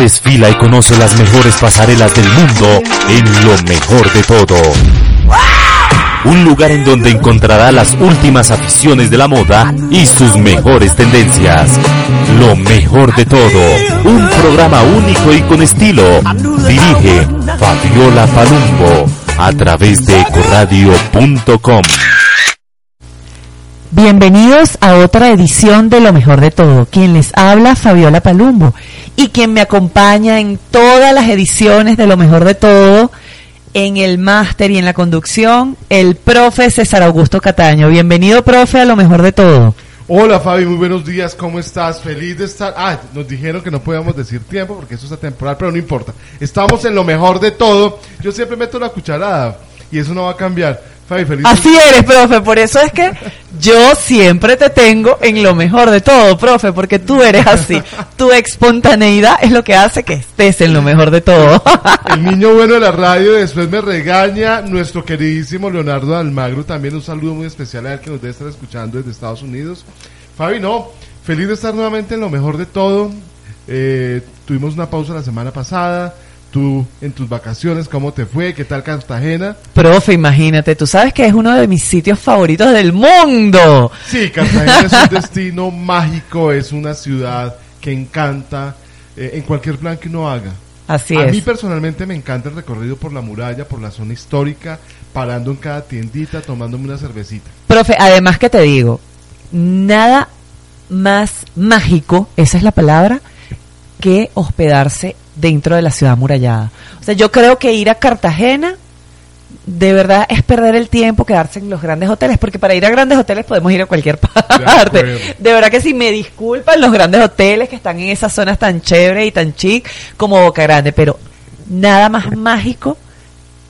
Desfila y conoce las mejores pasarelas del mundo en lo mejor de todo. Un lugar en donde encontrará las últimas aficiones de la moda y sus mejores tendencias. Lo mejor de todo. Un programa único y con estilo. Dirige Fabiola Palumbo a través de ecoradio.com. Bienvenidos a otra edición de Lo Mejor de Todo. Quien les habla, Fabiola Palumbo. Y quien me acompaña en todas las ediciones de Lo Mejor de Todo, en el máster y en la conducción, el profe César Augusto Cataño. Bienvenido, profe, a Lo Mejor de Todo. Hola Fabi, muy buenos días, ¿cómo estás? Feliz de estar. Ah, nos dijeron que no podíamos decir tiempo porque eso es atemporal, pero no importa. Estamos en lo mejor de todo. Yo siempre meto la cucharada y eso no va a cambiar. Fabi, feliz. Así eres, profe, por eso es que yo siempre te tengo en lo mejor de todo, profe, porque tú eres así. Tu espontaneidad es lo que hace que estés en lo mejor de todo. El niño bueno de la radio después me regaña. Nuestro queridísimo Leonardo Almagro también un saludo muy especial a él que nos debe estar escuchando desde Estados Unidos. Fabi, no, feliz de estar nuevamente en lo mejor de todo. Eh, tuvimos una pausa la semana pasada. Tú en tus vacaciones, ¿cómo te fue? ¿Qué tal Cartagena? Profe, imagínate, tú sabes que es uno de mis sitios favoritos del mundo. Sí, Cartagena es un destino mágico, es una ciudad que encanta eh, en cualquier plan que uno haga. Así a es. mí personalmente me encanta el recorrido por la muralla, por la zona histórica, parando en cada tiendita, tomándome una cervecita. Profe, además que te digo, nada más mágico, esa es la palabra, que hospedarse dentro de la ciudad amurallada. O sea, yo creo que ir a Cartagena de verdad es perder el tiempo quedarse en los grandes hoteles, porque para ir a grandes hoteles podemos ir a cualquier parte. acuerdo. De, verdad que si me disculpan los grandes hoteles que están en esas zonas tan chéveres y tan chic como Boca Grande, pero nada más mágico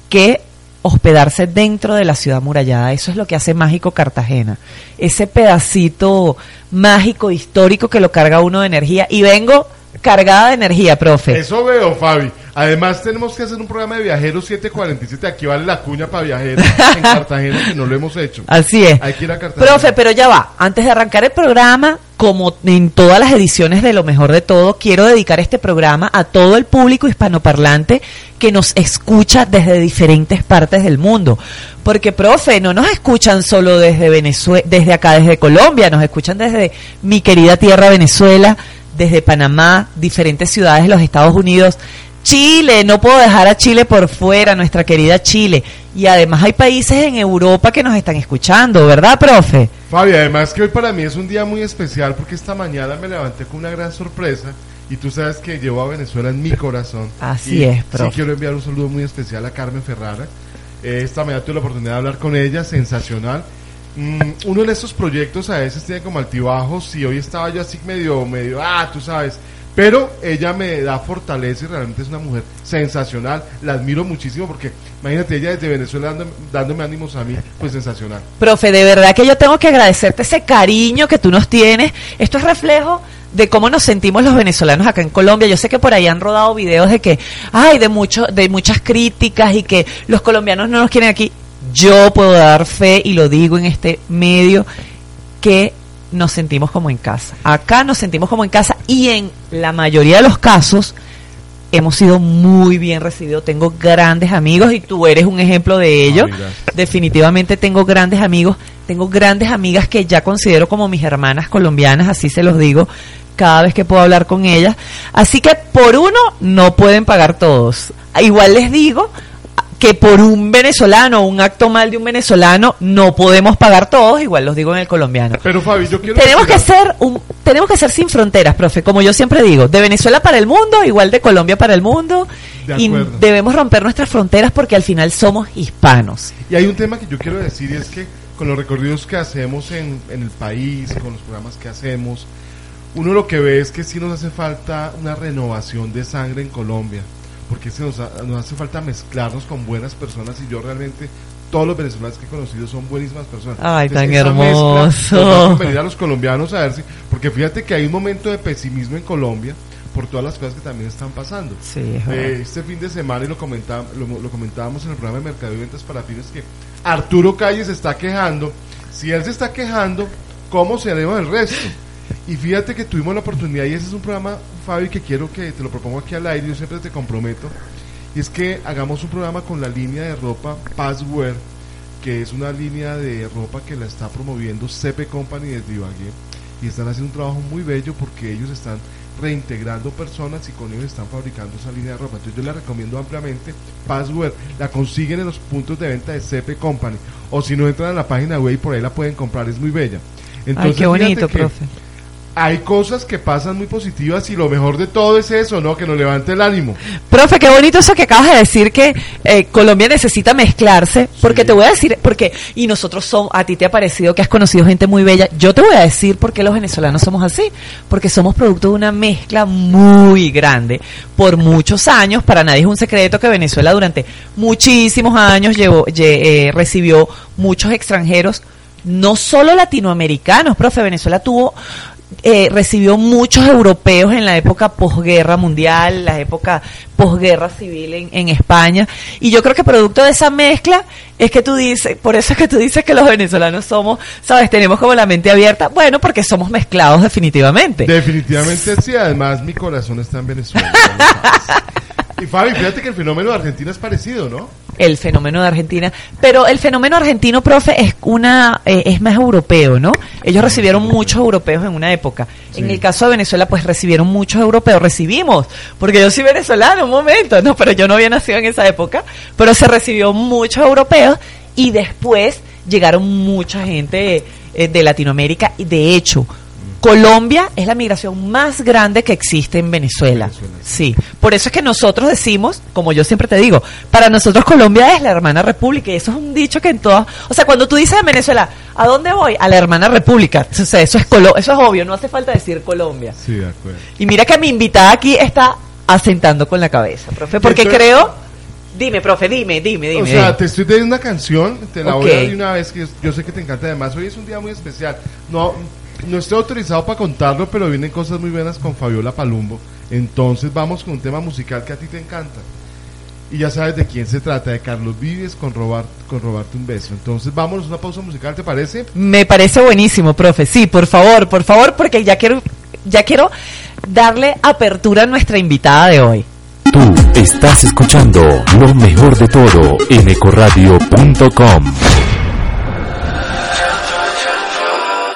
que hospedarse dentro de la ciudad amurallada. Eso es lo que hace mágico Cartagena. Ese pedacito mágico, histórico que lo carga uno de energía. Y vengo cargada de energía, profe. Eso veo, Fabi. Además tenemos que hacer un programa de viajeros 747. Aquí vale la cuña para viajeros en Cartagena que no lo hemos hecho. Así es. Hay que ir a Cartagena. Profe, pero ya va. Antes de arrancar el programa, como en todas las ediciones de Lo Mejor de Todo, quiero dedicar este programa a todo el público hispanoparlante que nos escucha desde diferentes partes del mundo. Porque, profe, no nos escuchan solo desde Venezuela, desde acá, desde Colombia, nos escuchan desde mi querida tierra Venezuela, desde Panamá, diferentes ciudades de los Estados Unidos. Chile, no puedo dejar a Chile por fuera, nuestra querida Chile. Y además hay países en Europa que nos están escuchando, ¿verdad, profe? Fabi, además que hoy para mí es un día muy especial porque esta mañana me levanté con una gran sorpresa y tú sabes que llevo a Venezuela en mi corazón. Así Y es, profe. Sí quiero enviar un saludo muy especial a Carmen Ferrara. Eh, esta mañana tuve la oportunidad de hablar con ella, sensacional. Mm, uno de estos proyectos a veces tiene como altibajos y hoy estaba yo así medio, medio, ah, tú sabes. Pero ella me da fortaleza y realmente es una mujer sensacional. La admiro muchísimo porque, imagínate, ella desde Venezuela dándome, dándome ánimos a mí, pues sensacional. Profe, de verdad que yo tengo que agradecerte ese cariño que tú nos tienes. Esto es reflejo de cómo nos sentimos los venezolanos acá en Colombia. Yo sé que por ahí han rodado videos de que, ay, de mucho, de muchas críticas y que los colombianos no nos quieren aquí. Yo puedo dar fe y lo digo en este medio que nos sentimos como en casa. Acá nos sentimos como en casa y en la mayoría de los casos hemos sido muy bien recibidos. Tengo grandes amigos y tú eres un ejemplo de ello. Gracias. Definitivamente tengo grandes amigos, tengo grandes amigas que ya considero como mis hermanas colombianas, así se los digo cada vez que puedo hablar con ellas. Así que por uno no pueden pagar todos. Igual les digo que por un venezolano, un acto mal de un venezolano, no podemos pagar todos, igual los digo en el colombiano. Pero Fabi, yo quiero... Tenemos que ser un, tenemos que ser sin fronteras, profe, como yo siempre digo, de Venezuela para el mundo, igual de Colombia para el mundo, De y debemos romper nuestras fronteras porque al final somos hispanos. Y hay un tema que yo quiero decir y es que con los recorridos que hacemos en, en el país, con los programas que hacemos, uno lo que ve es que sí nos hace falta una renovación de sangre en Colombia, porque sí nos, ha- nos hace falta mezclarnos con buenas personas y yo realmente todos los venezolanos que he conocido son buenísimas personas. Ay, tan mezcla hermoso. nos va a los colombianos a ver si, porque fíjate que hay un momento de pesimismo en Colombia por todas las cosas que también están pasando. Sí. Eh, este fin de semana, y lo, comentá- lo, lo comentábamos en el programa de Mercado y Ventas para Pymes, que Arturo Calle se está quejando. Si él se está quejando, ¿cómo seremos el resto? Y fíjate que tuvimos la oportunidad, y ese es un programa, Fabi, que quiero que te lo propongo aquí al aire, yo siempre te comprometo, y es que hagamos un programa con la línea de ropa Passwear, que es una línea de ropa que la está promoviendo CP Company desde Ibagué, y están haciendo un trabajo muy bello porque ellos están reintegrando personas y con ellos están fabricando esa línea de ropa. Entonces yo la recomiendo ampliamente. Password, la consiguen en los puntos de venta de CP Company. O si no entran a la página web y por ahí la pueden comprar, es muy bella. Entonces, Ay, qué bonito, profe hay cosas que pasan muy positivas y lo mejor de todo es eso, ¿no? Que nos levante el ánimo. Profe, qué bonito eso que acabas de decir que eh, Colombia necesita mezclarse, porque te voy a decir, porque, y nosotros somos, a ti te ha parecido que has conocido gente muy bella, yo te voy a decir por qué los venezolanos somos así, porque somos producto de una mezcla muy grande. Por muchos años, para nadie es un secreto que Venezuela durante muchísimos años llevó, eh, recibió muchos extranjeros no solo latinoamericanos, profe, Venezuela tuvo eh, recibió muchos europeos en la época posguerra mundial, la época posguerra civil en, en, España. Y yo creo que producto de esa mezcla es que tú dices, por eso es que tú dices que los venezolanos somos, sabes, tenemos como la mente abierta. Bueno, porque somos mezclados definitivamente. Definitivamente sí, además mi corazón está en Venezuela. y Fabi, fíjate que el fenómeno de Argentina es parecido, ¿no? El fenómeno de Argentina. Pero el fenómeno argentino, profe, es una eh, es más europeo, ¿no? Ellos recibieron muchos europeos en una época. En el caso de Venezuela, pues recibieron muchos europeos. Recibimos, porque yo soy venezolano, un momento, ¿no? Pero yo no había nacido en esa época. Pero se recibió muchos europeos y después llegaron mucha gente eh, de Latinoamérica. Y de hecho, Colombia es la migración más grande que existe en Venezuela. Sí, por eso es que nosotros decimos, como yo siempre te digo, para nosotros Colombia es la hermana república y eso es un dicho que en todas, o sea, cuando tú dices en Venezuela, ¿a dónde voy? A la hermana república. O sea, eso es eso es obvio, no hace falta decir Colombia. Sí, de acuerdo. Y mira que mi invitada aquí está asentando con la cabeza, profe, porque creo Dime, profe, dime, dime, dime. O sea, te estoy dando una canción, te la voy a dar una vez que yo sé que te encanta. Además, hoy es un día muy especial. No, no estoy autorizado para contarlo, pero vienen cosas muy buenas con Fabiola Palumbo. Entonces vamos con un tema musical que a ti te encanta. Y ya sabes de quién se trata, de Carlos Vives con, robar, con robarte un beso. Entonces vámonos a una pausa musical, ¿te parece? Me parece buenísimo, profe. Sí, por favor, por favor, porque ya quiero, ya quiero darle apertura a nuestra invitada de hoy. Tú estás escuchando lo mejor de todo en ecoradio.com.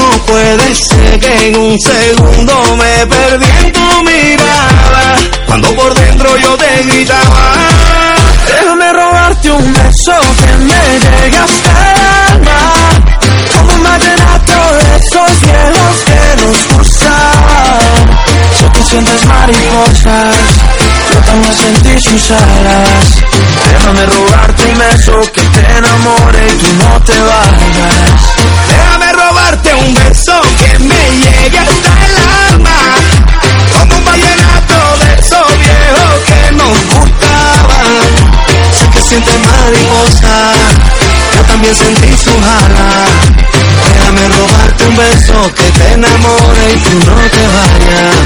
No puede ser que en un segundo me perdí en tu mirada. Cuando por dentro yo te gritaba. Déjame robarte un beso que me llegue hasta alma. Como un vallenato de esos viejos que nos gustaban. Si tú sientes mariposas, yo también sentí sus alas. Déjame robarte un beso que te enamore y tú no te vayas. Robarte un beso que me llegue hasta el alma. Como un vallenato de esos viejos que nos gustaban. Sé que sientes mariposa, yo también sentí su jala. Déjame robarte un beso que te enamore y tú no te vayas.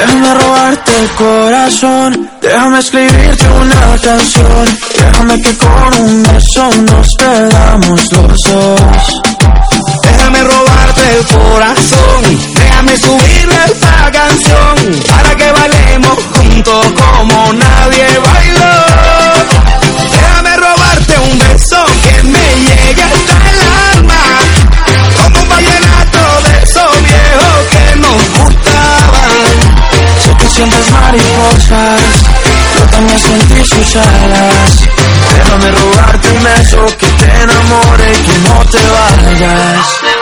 Déjame robarte el corazón, déjame escribirte una canción. Déjame que con un beso nos perdamos los dos. Déjame subirle esta canción para que bailemos juntos como nadie bailó. Déjame robarte un beso que me llegue hasta el alma, como un vallenato de esos viejos que nos gustaban. Sé que sientes mariposas, yo también sentí sus alas. Déjame robarte un beso que te enamore y que no te vayas.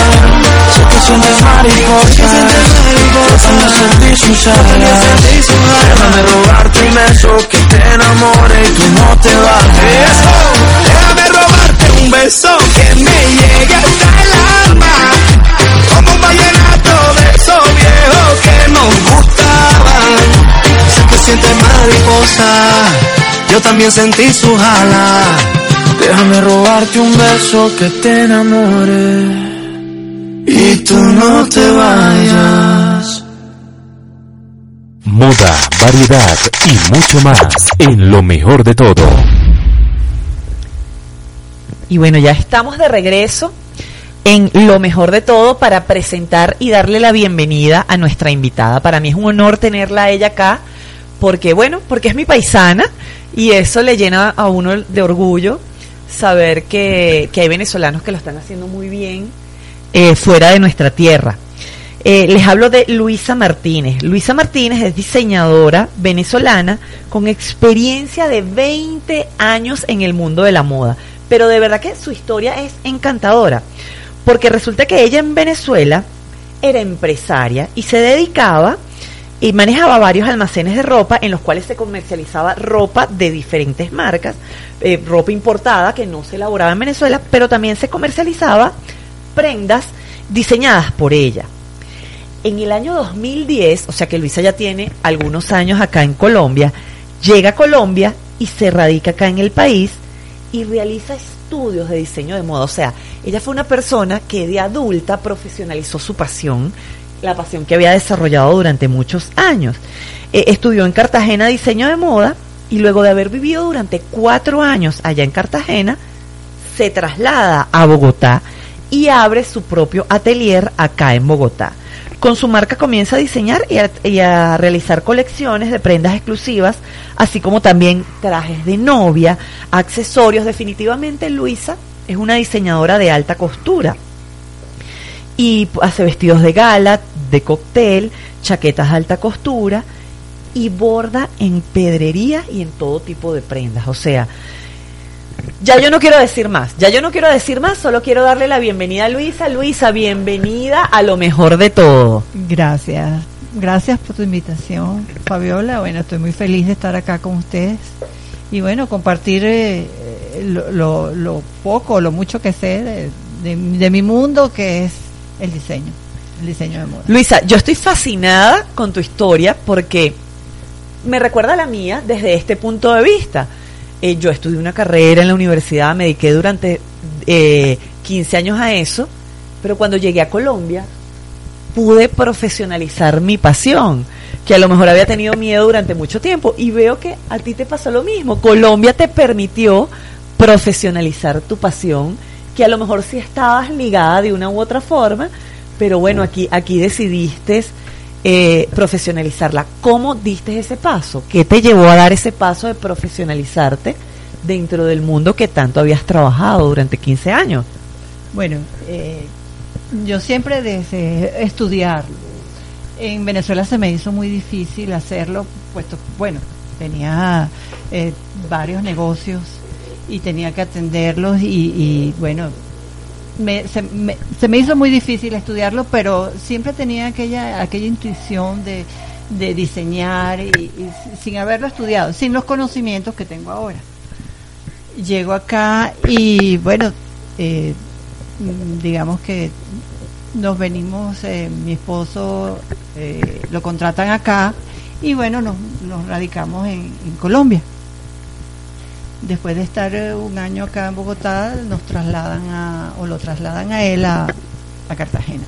Sé que sientes mariposa. Yo también sentí sus alas. Déjame robarte un beso que te enamore y tú no te bajes. Déjame robarte un beso que me llegue hasta el alma. Como un vallenato de esos viejos que nos gustaban. Sé que sientes mariposa, yo también sentí su alas. Déjame robarte un beso que te enamore y tú no te vayas. Moda, variedad y mucho más en lo mejor de todo. Y bueno, ya estamos de regreso en lo mejor de todo para presentar y darle la bienvenida a nuestra invitada. Para mí es un honor tenerla a ella acá, porque bueno, porque es mi paisana y eso le llena a uno de orgullo saber que, que hay venezolanos que lo están haciendo muy bien eh, fuera de nuestra tierra. Eh, les hablo de Luisa Martínez. Luisa Martínez es diseñadora venezolana con experiencia de 20 años en el mundo de la moda. Pero de verdad que su historia es encantadora. Porque resulta que ella en Venezuela era empresaria y se dedicaba y manejaba varios almacenes de ropa en los cuales se comercializaba ropa de diferentes marcas, eh, ropa importada que no se elaboraba en Venezuela, pero también se comercializaba prendas diseñadas por ella. En el año 2010, o sea que Luisa ya tiene algunos años acá en Colombia, llega a Colombia y se radica acá en el país y realiza estudios de diseño de moda. O sea, ella fue una persona que de adulta profesionalizó su pasión, la pasión que había desarrollado durante muchos años. Eh, estudió en Cartagena diseño de moda y luego de haber vivido durante cuatro años allá en Cartagena, se traslada a Bogotá y abre su propio atelier acá en Bogotá. Con su marca comienza a diseñar y a, realizar colecciones de prendas exclusivas, así como también trajes de novia, accesorios. Definitivamente Luisa es una diseñadora de alta costura y hace vestidos de gala, de cóctel, chaquetas de alta costura y borda en pedrería y en todo tipo de prendas. O sea, ya yo no quiero decir más, ya yo no quiero decir más, solo quiero darle la bienvenida a Luisa. Luisa, bienvenida a lo mejor de todo. Gracias, gracias por tu invitación, Fabiola. Bueno, estoy muy feliz de estar acá con ustedes y bueno, compartir eh, lo, lo, lo, poco, lo mucho que sé de, de, de mi mundo, que es el diseño, el diseño de moda. Luisa, yo estoy fascinada con tu historia porque me recuerda a la mía desde este punto de vista eh, yo estudié una carrera en la universidad, me dediqué durante eh, 15 años a eso, pero cuando llegué a Colombia pude profesionalizar mi pasión, que a lo mejor había tenido miedo durante mucho tiempo, y veo que a ti te pasó lo mismo. Colombia te permitió profesionalizar tu pasión, que a lo mejor sí estabas ligada de una u otra forma, pero bueno, aquí, aquí decidiste eh, profesionalizarla. ¿Cómo diste ese paso? ¿Qué te llevó a dar ese paso de profesionalizarte dentro del mundo que tanto habías trabajado durante 15 años? Bueno, eh, yo siempre desde estudiar. En Venezuela se me hizo muy difícil hacerlo, puesto, bueno, tenía eh, varios negocios y tenía que atenderlos y, y bueno, me, se, me, se, me, hizo muy difícil estudiarlo, pero siempre tenía aquella, aquella intuición de, de diseñar y, sin haberlo estudiado, sin los conocimientos que tengo ahora. Llego acá y bueno, eh, digamos que nos venimos, eh, mi esposo eh, lo contratan acá y bueno, nos, nos radicamos en Colombia después de estar un año acá en Bogotá, nos trasladan a, o lo trasladan a él a, a Cartagena.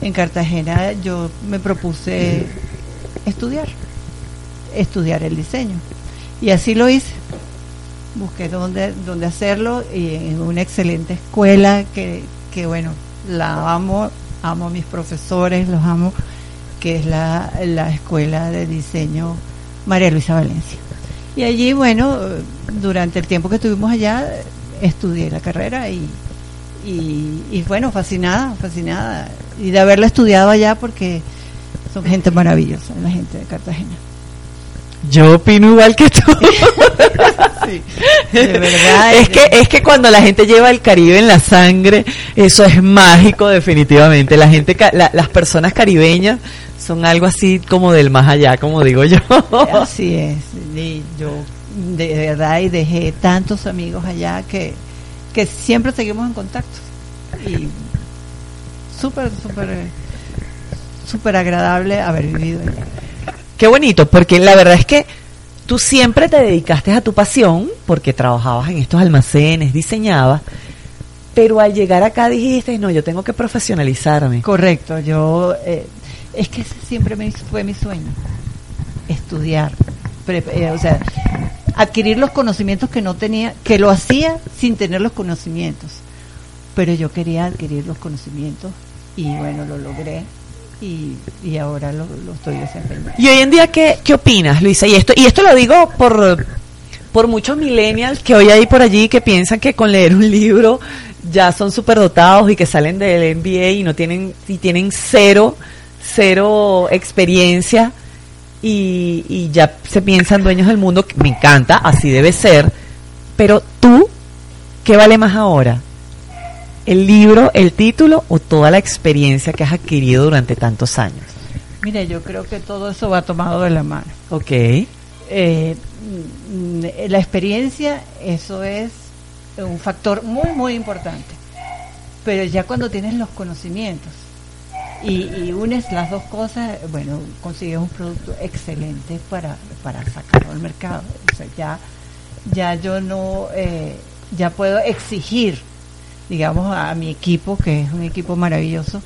En Cartagena yo me propuse estudiar, estudiar el diseño. Y así lo hice. Busqué dónde, dónde hacerlo y en una excelente escuela que, que, bueno, la amo, amo a mis profesores, los amo, que es la, la Escuela de Diseño María Luisa Valencia. Y allí, bueno, durante el tiempo que estuvimos allá, estudié la carrera y, y, y bueno, fascinada, fascinada. Y de haberla estudiado allá porque son gente maravillosa, la gente de Cartagena. Yo opino igual que tú. de verdad. es que es que cuando la gente lleva el Caribe en la sangre, eso es mágico definitivamente. La gente la- las personas caribeñas son algo así como del más allá, como digo yo. Así es. Y yo de verdad y dejé tantos amigos allá que, que siempre seguimos en contacto. Y súper, súper, súper agradable haber vivido allá. Qué bonito, porque la verdad es que tú siempre te dedicaste a tu pasión, porque trabajabas en estos almacenes, diseñabas, pero al llegar acá dijiste, no, yo tengo que profesionalizarme. Correcto, yo eh, es que ese siempre me, fue mi sueño, estudiar, pre- eh, o sea, adquirir los conocimientos que no tenía, que lo hacía sin tener los conocimientos, pero yo quería adquirir los conocimientos y bueno, lo logré y, y ahora lo, lo estoy desempeñando. Y hoy en día, ¿qué, qué opinas, Luisa? Y esto, y esto lo digo por, por muchos millennials que hoy hay por allí que piensan que con leer un libro ya son superdotados y que salen del MBA y no tienen, y tienen cero, cero experiencia y, y ya se piensan dueños del mundo, que me encanta, así debe ser, pero tú, ¿qué vale más ahora? ¿El libro, el título o toda la experiencia que has adquirido durante tantos años? Mira, yo creo que todo eso va tomado de la mano. Ok. eh, la experiencia, eso es un factor muy, muy importante. Pero ya cuando tienes los conocimientos y, y unes las dos cosas, bueno, consigues un producto excelente para, para sacarlo al mercado. O sea, ya, ya yo no, eh, ya puedo exigir, digamos, a mi equipo, que es un equipo maravilloso,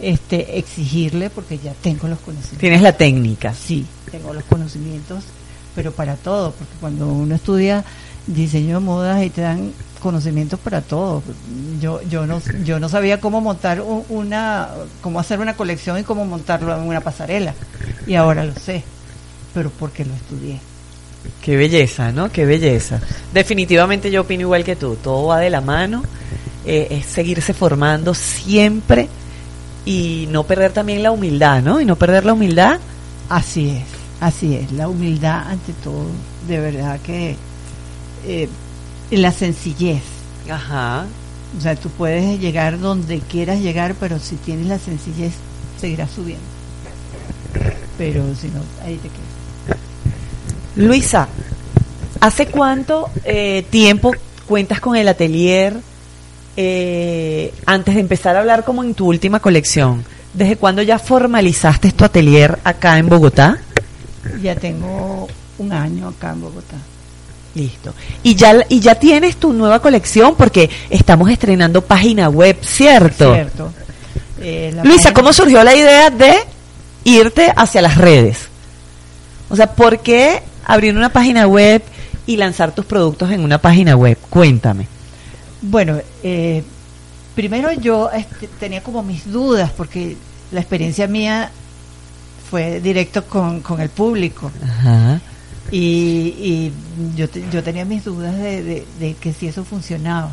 este, exigirle porque ya tengo los conocimientos. Tienes la técnica. Sí, tengo los conocimientos, pero para todo, porque cuando uno estudia diseño de modas y te dan conocimientos para todo. Yo yo no yo no sabía cómo montar un- una cómo hacer una colección y cómo montarlo en una pasarela y ahora lo sé, pero porque lo estudié. Qué belleza, ¿no? Qué belleza. Definitivamente yo opino igual que tú. Todo va de la mano. eh, es seguirse formando siempre y no perder también la humildad, ¿no? Y no perder la humildad. Así es, así es, la humildad ante todo, de verdad que eh, la sencillez. Ajá. O sea, tú puedes llegar donde quieras llegar, pero si tienes la sencillez, seguirás subiendo. Pero si no, ahí te quedas. Luisa, ¿hace cuánto eh, tiempo cuentas con el atelier eh, antes de empezar a hablar como en tu última colección? ¿Desde cuándo ya formalizaste tu atelier acá en Bogotá? Ya tengo un año acá en Bogotá. Listo. Y ya, y ya tienes tu nueva colección porque estamos estrenando página web, ¿cierto? Cierto. Eh, Luisa, página- ¿cómo surgió la idea de irte hacia las redes? O sea, ¿por qué abrir una página web y lanzar tus productos en una página web? Cuéntame. Bueno, eh, primero yo este, tenía como mis dudas porque la experiencia mía fue directo con, con el público Ajá. Y, y yo, yo tenía mis dudas de, de- que si eso funcionaba.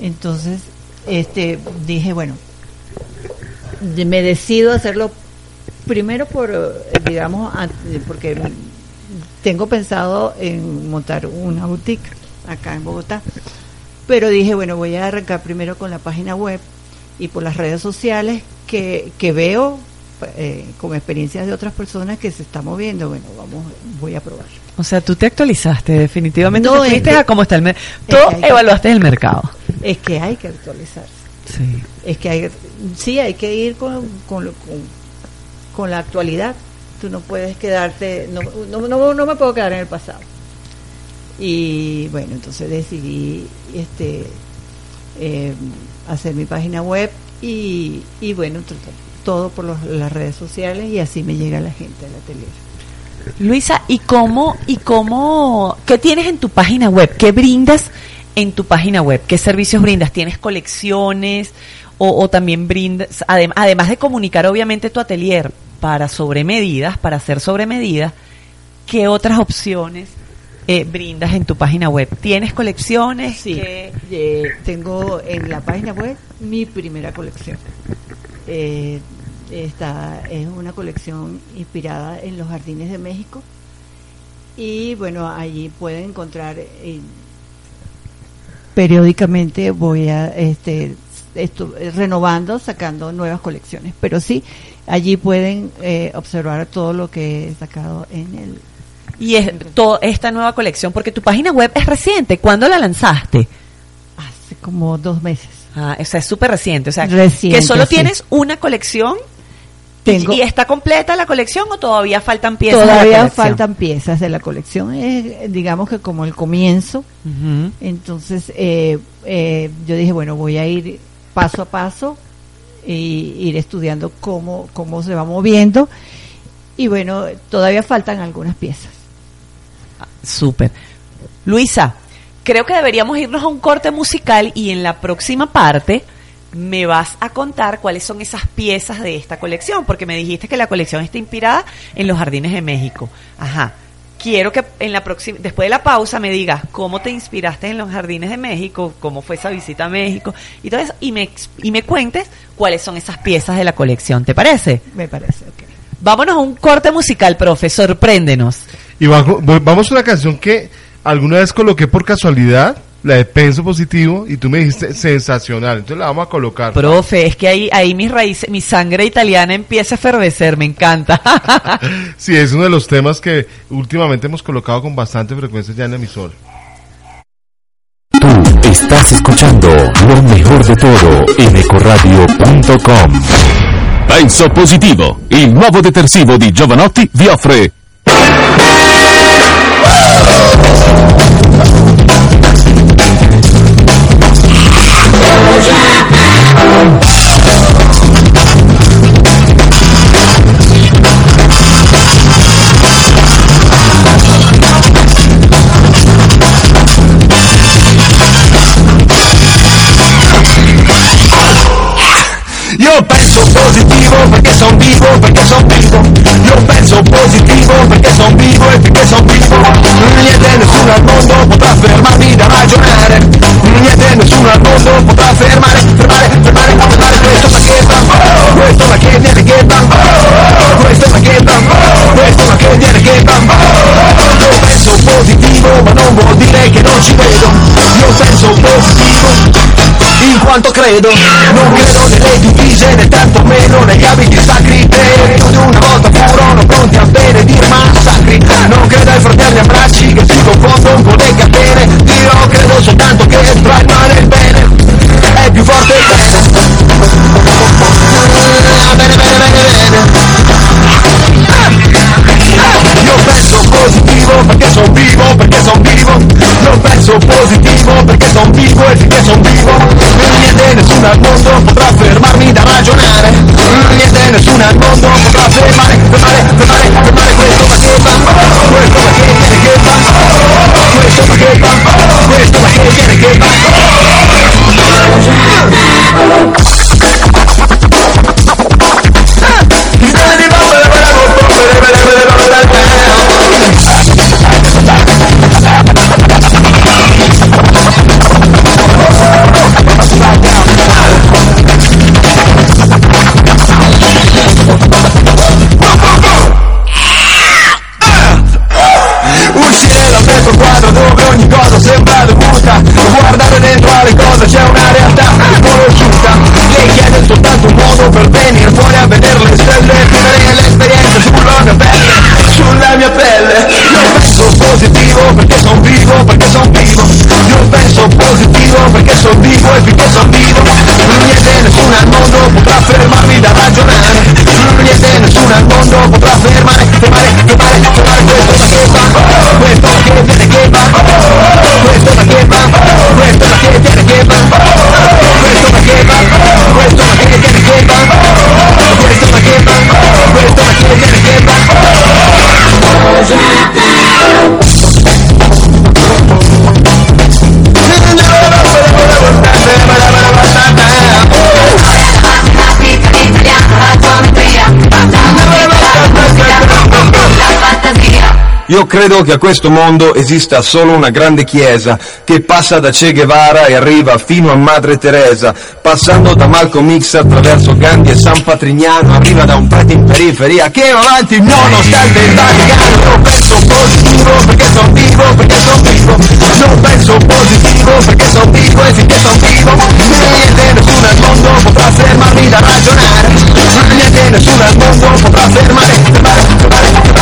Entonces, este, dije, bueno, me decido hacerlo primero por, eh, digamos, porque tengo pensado en montar una boutique acá en Bogotá. Pero dije, bueno, voy a arrancar primero con la página web y por las redes sociales que, que veo eh, con experiencias de otras personas que se está moviendo. Bueno, vamos, voy a probar. O sea, tú te actualizaste definitivamente. No, te es fuiste que- a cómo está el mercado. es Tú que hay que- evaluaste el mercado. Es que hay que actualizarse. Sí. Es que hay, sí, hay que ir con, con, con, con la actualidad. Tú no puedes quedarte, no, no, no, no me puedo quedar en el pasado. Y bueno, entonces decidí este eh, hacer mi página web y, y bueno, to- todo por los- las redes sociales y así me llega la gente al atelier. Luisa, ¿y cómo, y cómo, qué tienes en tu página web? ¿Qué brindas en tu página web? ¿Qué servicios brindas? ¿Tienes colecciones o, o también brindas, adem- además de comunicar obviamente tu atelier para sobremedidas, para hacer sobremedidas, qué otras opciones eh, brindas en tu página web. ¿Tienes colecciones? Sí, que- eh, tengo en la página web mi primera colección. Eh, esta es una colección inspirada en los jardines de México y bueno, allí pueden encontrar eh, periódicamente voy a este esto, renovando, sacando nuevas colecciones, pero sí allí pueden eh, observar todo lo que he sacado en el Y es toda esta nueva colección, porque tu página web es reciente. ¿Cuándo la lanzaste? hace como dos meses. Ah, o sea, es súper reciente. O sea, Reciente, que solo sí. tienes una colección. y- Tengo- ¿Y, está completa la colección o todavía faltan piezas? Todavía faltan piezas de la colección, es digamos que como el comienzo. Entonces eh, eh, yo dije, bueno, voy a ir paso a paso y ir estudiando cómo, cómo se va moviendo. Y bueno, todavía faltan algunas piezas. Súper. Luisa, creo que deberíamos irnos a un corte musical y en la próxima parte me vas a contar cuáles son esas piezas de esta colección, porque me dijiste que la colección está inspirada en los jardines de México. Ajá. Quiero que en la próxima, después de la pausa me digas cómo te inspiraste en los jardines de México, cómo fue esa visita a México y todo eso, y me, ex- y me cuentes cuáles son esas piezas de la colección. ¿Te parece? Me parece, ok. Vámonos a un corte musical, profe, sorpréndenos. Y vamos a una canción que alguna vez coloqué por casualidad, la de Penso Positivo, y tú me dijiste sensacional. Entonces la vamos a colocar. Profe, es que ahí, ahí mis raíces, mi sangre italiana empieza a efervecer, me encanta. Sí, es uno de los temas que últimamente hemos colocado con bastante frecuencia ya en emisor. Tú estás escuchando lo mejor de todo en ecoradio.com. Penso positivo, il nuovo detersivo di Giovanotti vi offre Io penso positivo perché son vivo, perché son vivo. Io penso positivo poeti che son tipo Niente nessuno al mondo potrà fermarmi da ragionare. Niente nessuno al mondo potrà fermare Fermare, fermare, fermare. Questa è una ghetto Questa è una che viene ghetto Questa è una ghetto Questa questo ma che viene ghetto Io penso positivo ma non vuol dire che non ci vedo. Io penso positivo in quanto credo Non credo nelle divise né tantomeno negli abiti sacri Credo di una volta furono pronti a benedire massacri. Non credo ai fratelli abbracci che si confondono con le catene. Io credo soltanto che tra il bene. È più forte il bene. Bene, bene, bene, bene positivo perché son vivo, perché son vivo. Io penso positivo perché son vivo e finché son vivo. Niente nessuno al mondo potrà fermarmi da ragionare. Niente nessuno al mondo potrà fermare, fermare, fermare, fermare questo che va Questo che viene che va Questo che va Questo che viene che va Io credo che a questo mondo esista solo una grande chiesa che passa da Che Guevara e arriva fino a Madre Teresa, passando da Malcolm X attraverso Gandhi e San Patrignano, arriva da un prete in periferia che va avanti nonostante il Vaticano. Io penso positivo perché sono vivo, perché sono vivo. Non penso positivo perché sono vivo e finché sono vivo. Niente nessuno al mondo potrà fermarmi da ragionare. Niente nessuno al mondo potrà fermare, fermare, fermare,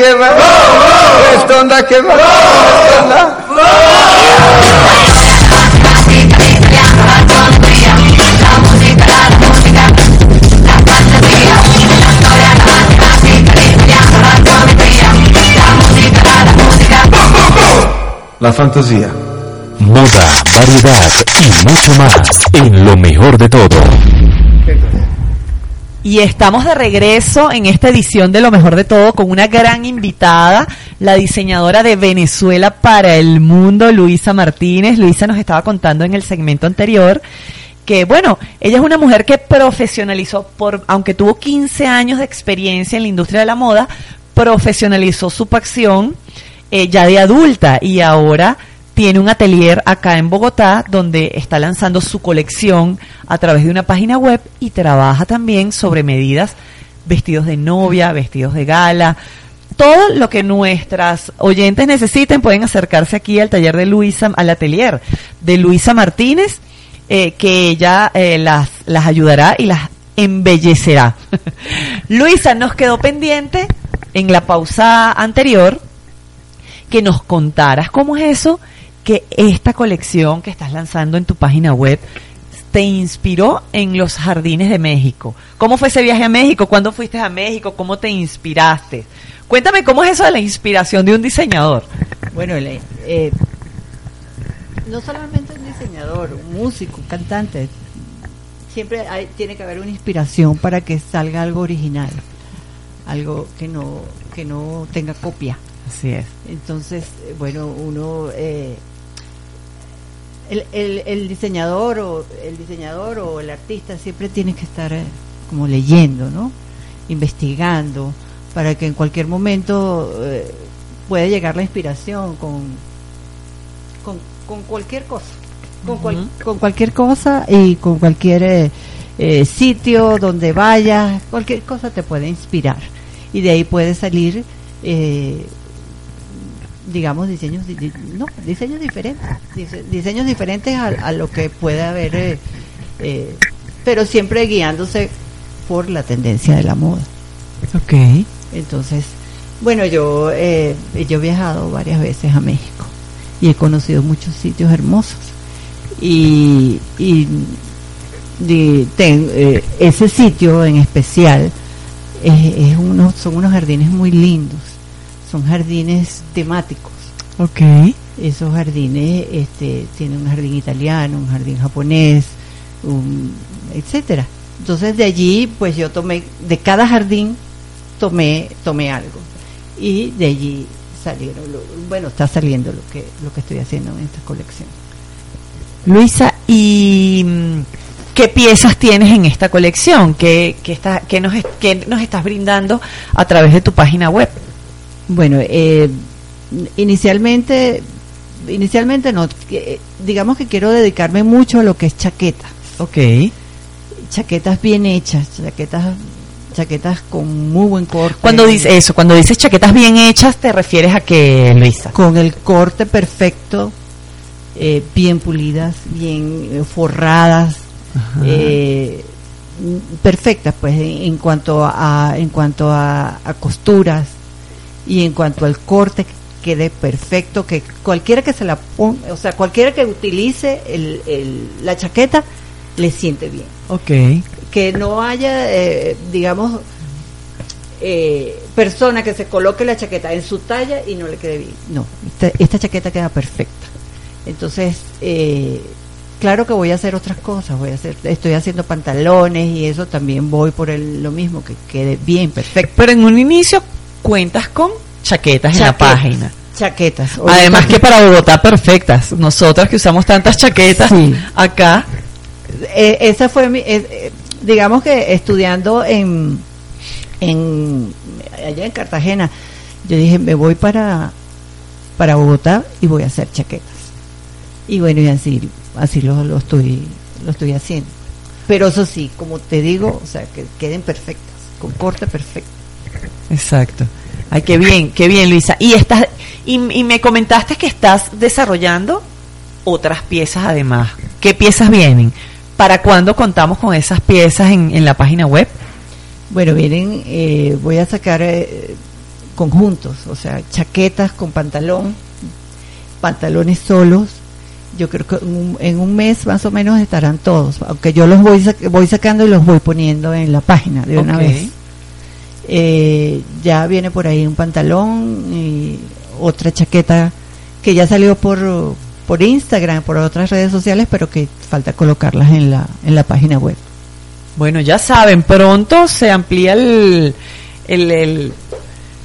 Questo onda che va. La fantasia. Moda, variedad y mucho más en lo mejor de todo. Y estamos de regreso en esta edición de Lo Mejor de Todo con una gran invitada, la diseñadora de Venezuela para el mundo, Luisa Martínez. Luisa nos estaba contando en el segmento anterior que, bueno, ella es una mujer que profesionalizó, por, aunque tuvo 15 años de experiencia en la industria de la moda, profesionalizó su pasión eh, ya de adulta y ahora tiene un atelier acá en Bogotá donde está lanzando su colección a través de una página web y trabaja también sobre medidas, vestidos de novia, vestidos de gala, todo lo que nuestras oyentes necesiten pueden acercarse aquí al taller de Luisa, al atelier de Luisa Martínez, eh, que ella eh, las, las ayudará y las embellecerá. Luisa, nos quedó pendiente en la pausa anterior que nos contaras cómo es eso que esta colección que estás lanzando en tu página web te inspiró en los jardines de México. ¿Cómo fue ese viaje a México? ¿Cuándo fuiste a México? ¿Cómo te inspiraste? Cuéntame cómo es eso de la inspiración de un diseñador. Bueno, eh, no solamente un diseñador, un músico, un cantante, siempre hay, tiene que haber una inspiración para que salga algo original, algo que no que no tenga copia. Así es. Entonces, eh, bueno, uno eh, el, el, el diseñador o el diseñador o el artista siempre tiene que estar eh, como leyendo, ¿no? Investigando para que en cualquier momento eh, pueda llegar la inspiración con con, con cualquier cosa, con, cual- con cualquier cosa y con cualquier eh, eh, sitio donde vayas, cualquier cosa te puede inspirar. Y de ahí puede salir eh, digamos diseños di- di- no diseños diferentes dise- diseños diferentes a, a lo que puede haber eh, eh, pero siempre guiándose por la tendencia de la moda Ok. entonces bueno yo eh, yo he viajado varias veces a México y he conocido muchos sitios hermosos y, y de- ten- eh, ese sitio en especial es, es uno, son unos jardines muy lindos son jardines temáticos Ok. esos jardines este, tienen un jardín italiano, un jardín japonés, un, etcétera. Entonces de allí, pues yo tomé, de cada jardín tomé, tomé algo. Y de allí salieron, lo- bueno, está saliendo lo que, lo que estoy haciendo en esta colección. Luisa, ¿y mm, qué piezas tienes en esta colección? ¿Qué, qué, está, qué, nos, qué nos estás brindando a través de tu página web? Bueno, eh, inicialmente, inicialmente no, que- digamos que quiero dedicarme mucho a lo que es chaqueta. Ok. chaquetas bien hechas, chaquetas chaquetas con muy buen corte. Cuando dices eso, cuando dices chaquetas bien hechas, ¿te refieres a qué, Luisa? Con el corte perfecto, eh, bien pulidas, bien eh, forradas, eh, perfectas, pues, en, en cuanto a en cuanto a, a costuras y en cuanto al corte que quede perfecto, que cualquiera que se la ponga, o sea, cualquiera que utilice el, el- la chaqueta le siente bien Ok. que no haya, eh, digamos, eh, persona que se coloque la chaqueta en su talla y no le quede bien. No, esta, esta chaqueta queda perfecta. Entonces, eh, claro que voy a hacer otras cosas, voy a hacer, estoy haciendo pantalones y eso también voy por el, lo mismo, que quede bien, perfecto. Pero en un inicio cuentas con chaquetas en la página. Chaquetas. Además que para Bogotá perfectas. Nosotras que usamos tantas chaquetas Sí. acá. Eh, esa fue mi, eh, eh, digamos que estudiando en, en allá en Cartagena, yo dije me voy para para Bogotá y voy a hacer chaquetas. Y bueno, y así así lo, lo estoy lo estoy haciendo. Pero eso sí, como te digo, o sea, que queden perfectas, con corte perfecto. Exacto. Ay, qué bien, qué bien, Luisa. Y estás y, y me comentaste que estás desarrollando otras piezas además. ¿Qué piezas vienen? ¿Para cuándo contamos con esas piezas en, en la página web? Bueno, vienen, eh, voy a sacar eh, conjuntos, o sea, chaquetas con pantalón, pantalones solos. Yo creo que en un, en un mes más o menos estarán todos, aunque yo los voy, sac- voy sacando y los voy poniendo en la página de una vez. Eh, ya viene por ahí un pantalón y otra chaqueta que ya salió por por Instagram, por otras redes sociales, pero que falta colocarlas en la en la página web. Bueno, ya saben, pronto se amplía el, el, el-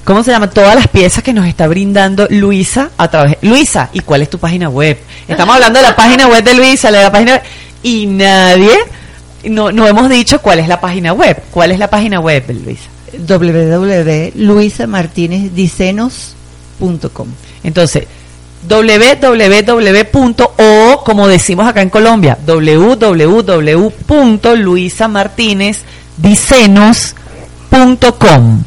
¿cómo se llama? Todas las piezas que nos está brindando Luisa a través. Luisa, ¿y cuál es tu página web? Estamos hablando de la página web de Luisa, de la página y nadie no, no hemos dicho cuál es la página web. ¿Cuál es la página web, Luisa? www.luisamartinezdisenos.com Entonces, www. o como decimos acá en Colombia, www.luisamartinezdisenos.com.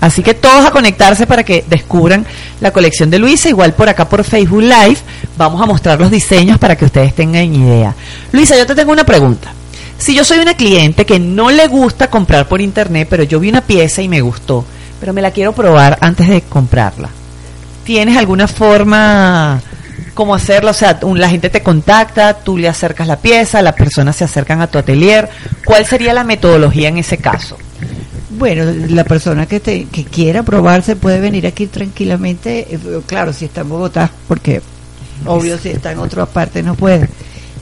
Así que todos a conectarse para que descubran la colección de Luisa. Igual por acá por Facebook Live vamos a mostrar los diseños para que ustedes tengan idea. Luisa, yo te tengo una pregunta. Si yo soy una cliente que no le gusta comprar por internet, pero yo vi una pieza y me gustó, pero me la quiero probar antes de comprarla. ¿Tienes alguna forma cómo hacerlo? O sea, un- la gente te contacta, tú le acercas la pieza, las personas se acercan a tu atelier. ¿Cuál sería la metodología en ese caso? Bueno, la persona que, te, que quiera probarse puede venir aquí tranquilamente, eh, claro, si está en Bogotá, porque obvio si está en otra parte no puede.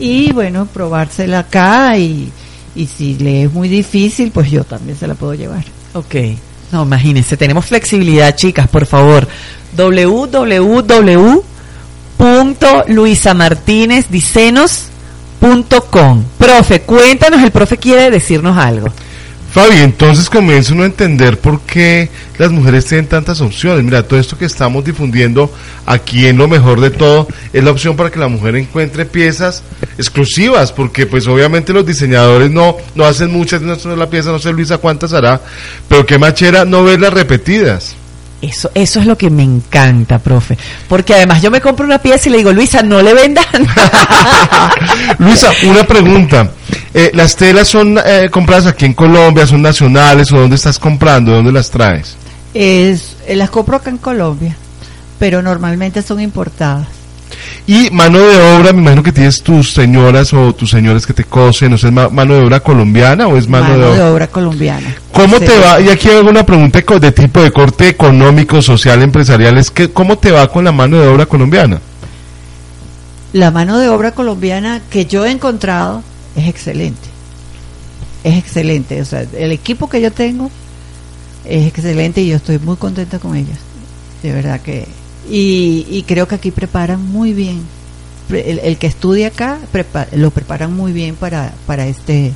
Y bueno, probársela acá y, y si le es muy difícil, pues yo también se la puedo llevar. Ok. No, imagínense, tenemos flexibilidad, chicas, por favor. www.luisamartinezdisenos.com Profe, cuéntanos, el profe quiere decirnos algo. Fabi, entonces comienza uno a entender por qué las mujeres tienen tantas opciones. Mira, todo esto que estamos difundiendo aquí en lo mejor de todo es la opción para que la mujer encuentre piezas exclusivas, porque pues obviamente los diseñadores no, no hacen muchas, no es la pieza, no sé Luisa cuántas hará, pero qué machera no verlas repetidas. Eso, eso es lo que me encanta, profe. Porque además yo me compro una pieza y le digo, Luisa, no le vendan. Luisa, una pregunta. Eh, ¿Las telas son eh, compradas aquí en Colombia, son nacionales o dónde estás comprando, dónde las traes? Es, eh, las compro acá en Colombia, pero normalmente son importadas. Y mano de obra, me imagino que tienes tus señoras o tus señores que te cosen, ¿no es ma- mano de obra colombiana o es mano, Mano, de obra? de obra colombiana. ¿Cómo Sí. te va? Y aquí hago una pregunta de tipo de corte económico, social, empresarial. Es que, ¿Cómo te va con la mano de obra colombiana? La mano de obra colombiana que yo he encontrado es excelente. Es excelente. O sea, el equipo que yo tengo es excelente y yo estoy muy contenta con ellos. De verdad que. Y, y creo que aquí preparan muy bien. El, el que estudia acá prepa- lo preparan muy bien para, para este.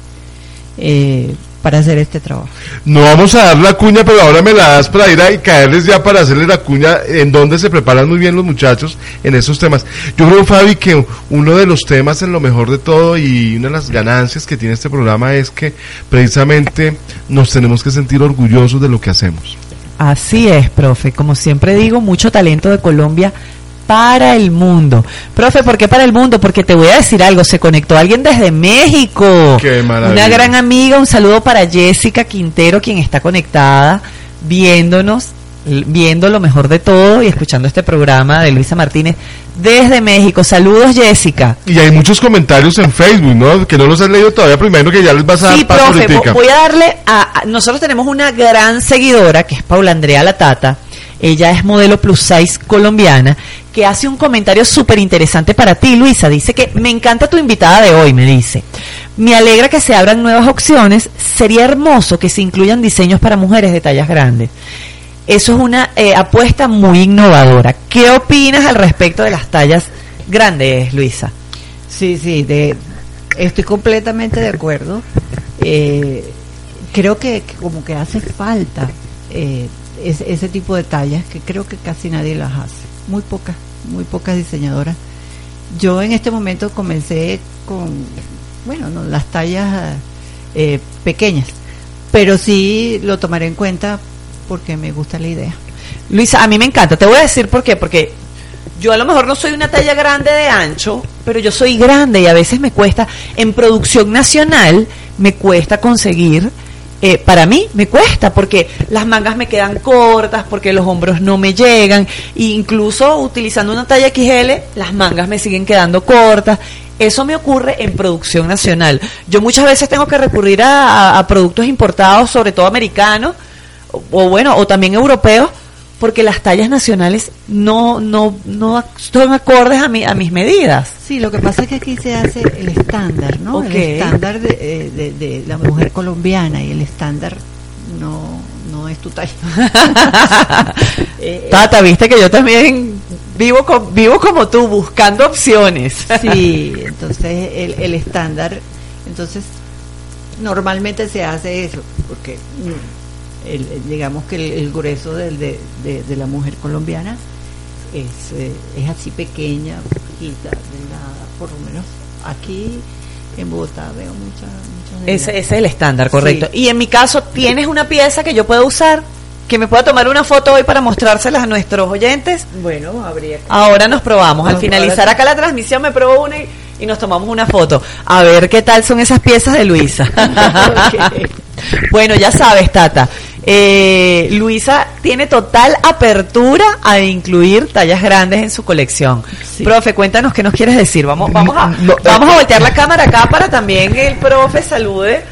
eh, para hacer este trabajo. No vamos a dar la cuña, pero ahora me la das para ir a caerles ya para hacerle la cuña en donde se preparan muy bien los muchachos en esos temas. Yo creo, Fabi, que uno de los temas en lo mejor de todo y una de las ganancias que tiene este programa es que precisamente nos tenemos que sentir orgullosos de lo que hacemos. Así es, profe. Como siempre digo, mucho talento de Colombia para el mundo. Profe, ¿por qué para el mundo? Porque te voy a decir algo, se conectó alguien desde México. Qué maravilla. Una gran amiga, un saludo para Jessica Quintero, quien está conectada, viéndonos, viendo lo mejor de todo y escuchando este programa de Luisa Martínez desde México. Saludos, Jessica. Y hay muchos comentarios en Facebook, ¿no? Que no los has leído todavía, primero que ya les vas a dar Sí, paso profe, voy a darle a, a- Nosotros tenemos una gran seguidora, que es Paula Andrea Latata. Ella es modelo plus size colombiana, que hace un comentario súper interesante para ti, Luisa. Dice que me encanta tu invitada de hoy, me dice. Me alegra que se abran nuevas opciones. Sería hermoso que se incluyan diseños para mujeres de tallas grandes. Eso es una eh, apuesta muy innovadora. ¿Qué opinas al respecto de las tallas grandes, Luisa? Sí, sí, de, estoy completamente de acuerdo. Eh, creo que, como que hace falta eh, ese, ese tipo de tallas que creo que casi nadie las hace. Muy pocas, muy pocas diseñadoras. Yo en este momento comencé con, bueno, no, las tallas eh, pequeñas, pero sí lo tomaré en cuenta porque me gusta la idea. Luisa, a mí me encanta. Te voy a decir por qué. Porque yo a lo mejor no soy una talla grande de ancho, pero yo soy grande y a veces me cuesta, en producción nacional, me cuesta conseguir. eh, para mí me cuesta porque las mangas me quedan cortas, porque los hombros no me llegan, e incluso utilizando una talla XL, las mangas me siguen quedando cortas. Eso me ocurre en producción nacional. Yo muchas veces tengo que recurrir a, productos importados, sobre todo americanos, o, bueno, o también europeos, porque las tallas nacionales no, no, no son acordes a, mi, a mis medidas. Sí, lo que pasa es que aquí se hace el estándar, ¿no? El estándar de, eh, de- de la mujer colombiana y el estándar no, no es tu talla. Eh, Tata, viste que yo también vivo, co- vivo como tú, buscando opciones. Sí, entonces el, el estándar, entonces normalmente se hace eso, porque el- digamos que el, el grueso del- de, de- de la mujer colombiana es, eh, es así pequeña, poquita, delgada, por lo menos aquí en Bogotá veo muchas muchas Ese, es el estándar, correcto. Sí. Y en mi caso, ¿tienes una pieza que yo pueda usar? Que me pueda tomar una foto hoy para mostrárselas a nuestros oyentes. Bueno, habría que... Ahora nos probamos. Al finalizar acá la transmisión me probó una y, y nos tomamos una foto. A ver qué tal son esas piezas de Luisa. Bueno, ya sabes, Tata. Eh, Luisa tiene total apertura a incluir tallas grandes en su colección. Sí. Profe, cuéntanos qué nos quieres decir. Vamos, vamos a, No, vamos eh, a voltear la cámara acá para también que el profe salude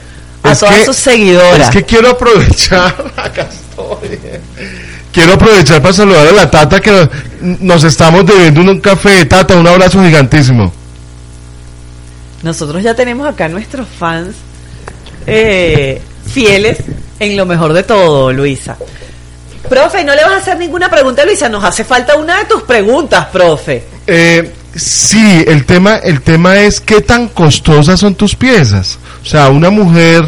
a todas que- sus seguidoras. Es que quiero aprovechar, acá estoy. Quiero aprovechar para saludar a la Tata que nos- nos estamos debiendo un café. Tata, un abrazo gigantísimo. Nosotros ya tenemos acá nuestros fans eh, fieles en lo mejor de todo, Luisa. Profe, no le vas a hacer ninguna pregunta Luisa, nos hace falta una de tus preguntas, profe. Eh, sí, el tema, el tema es qué tan costosas son tus piezas. O sea, una mujer,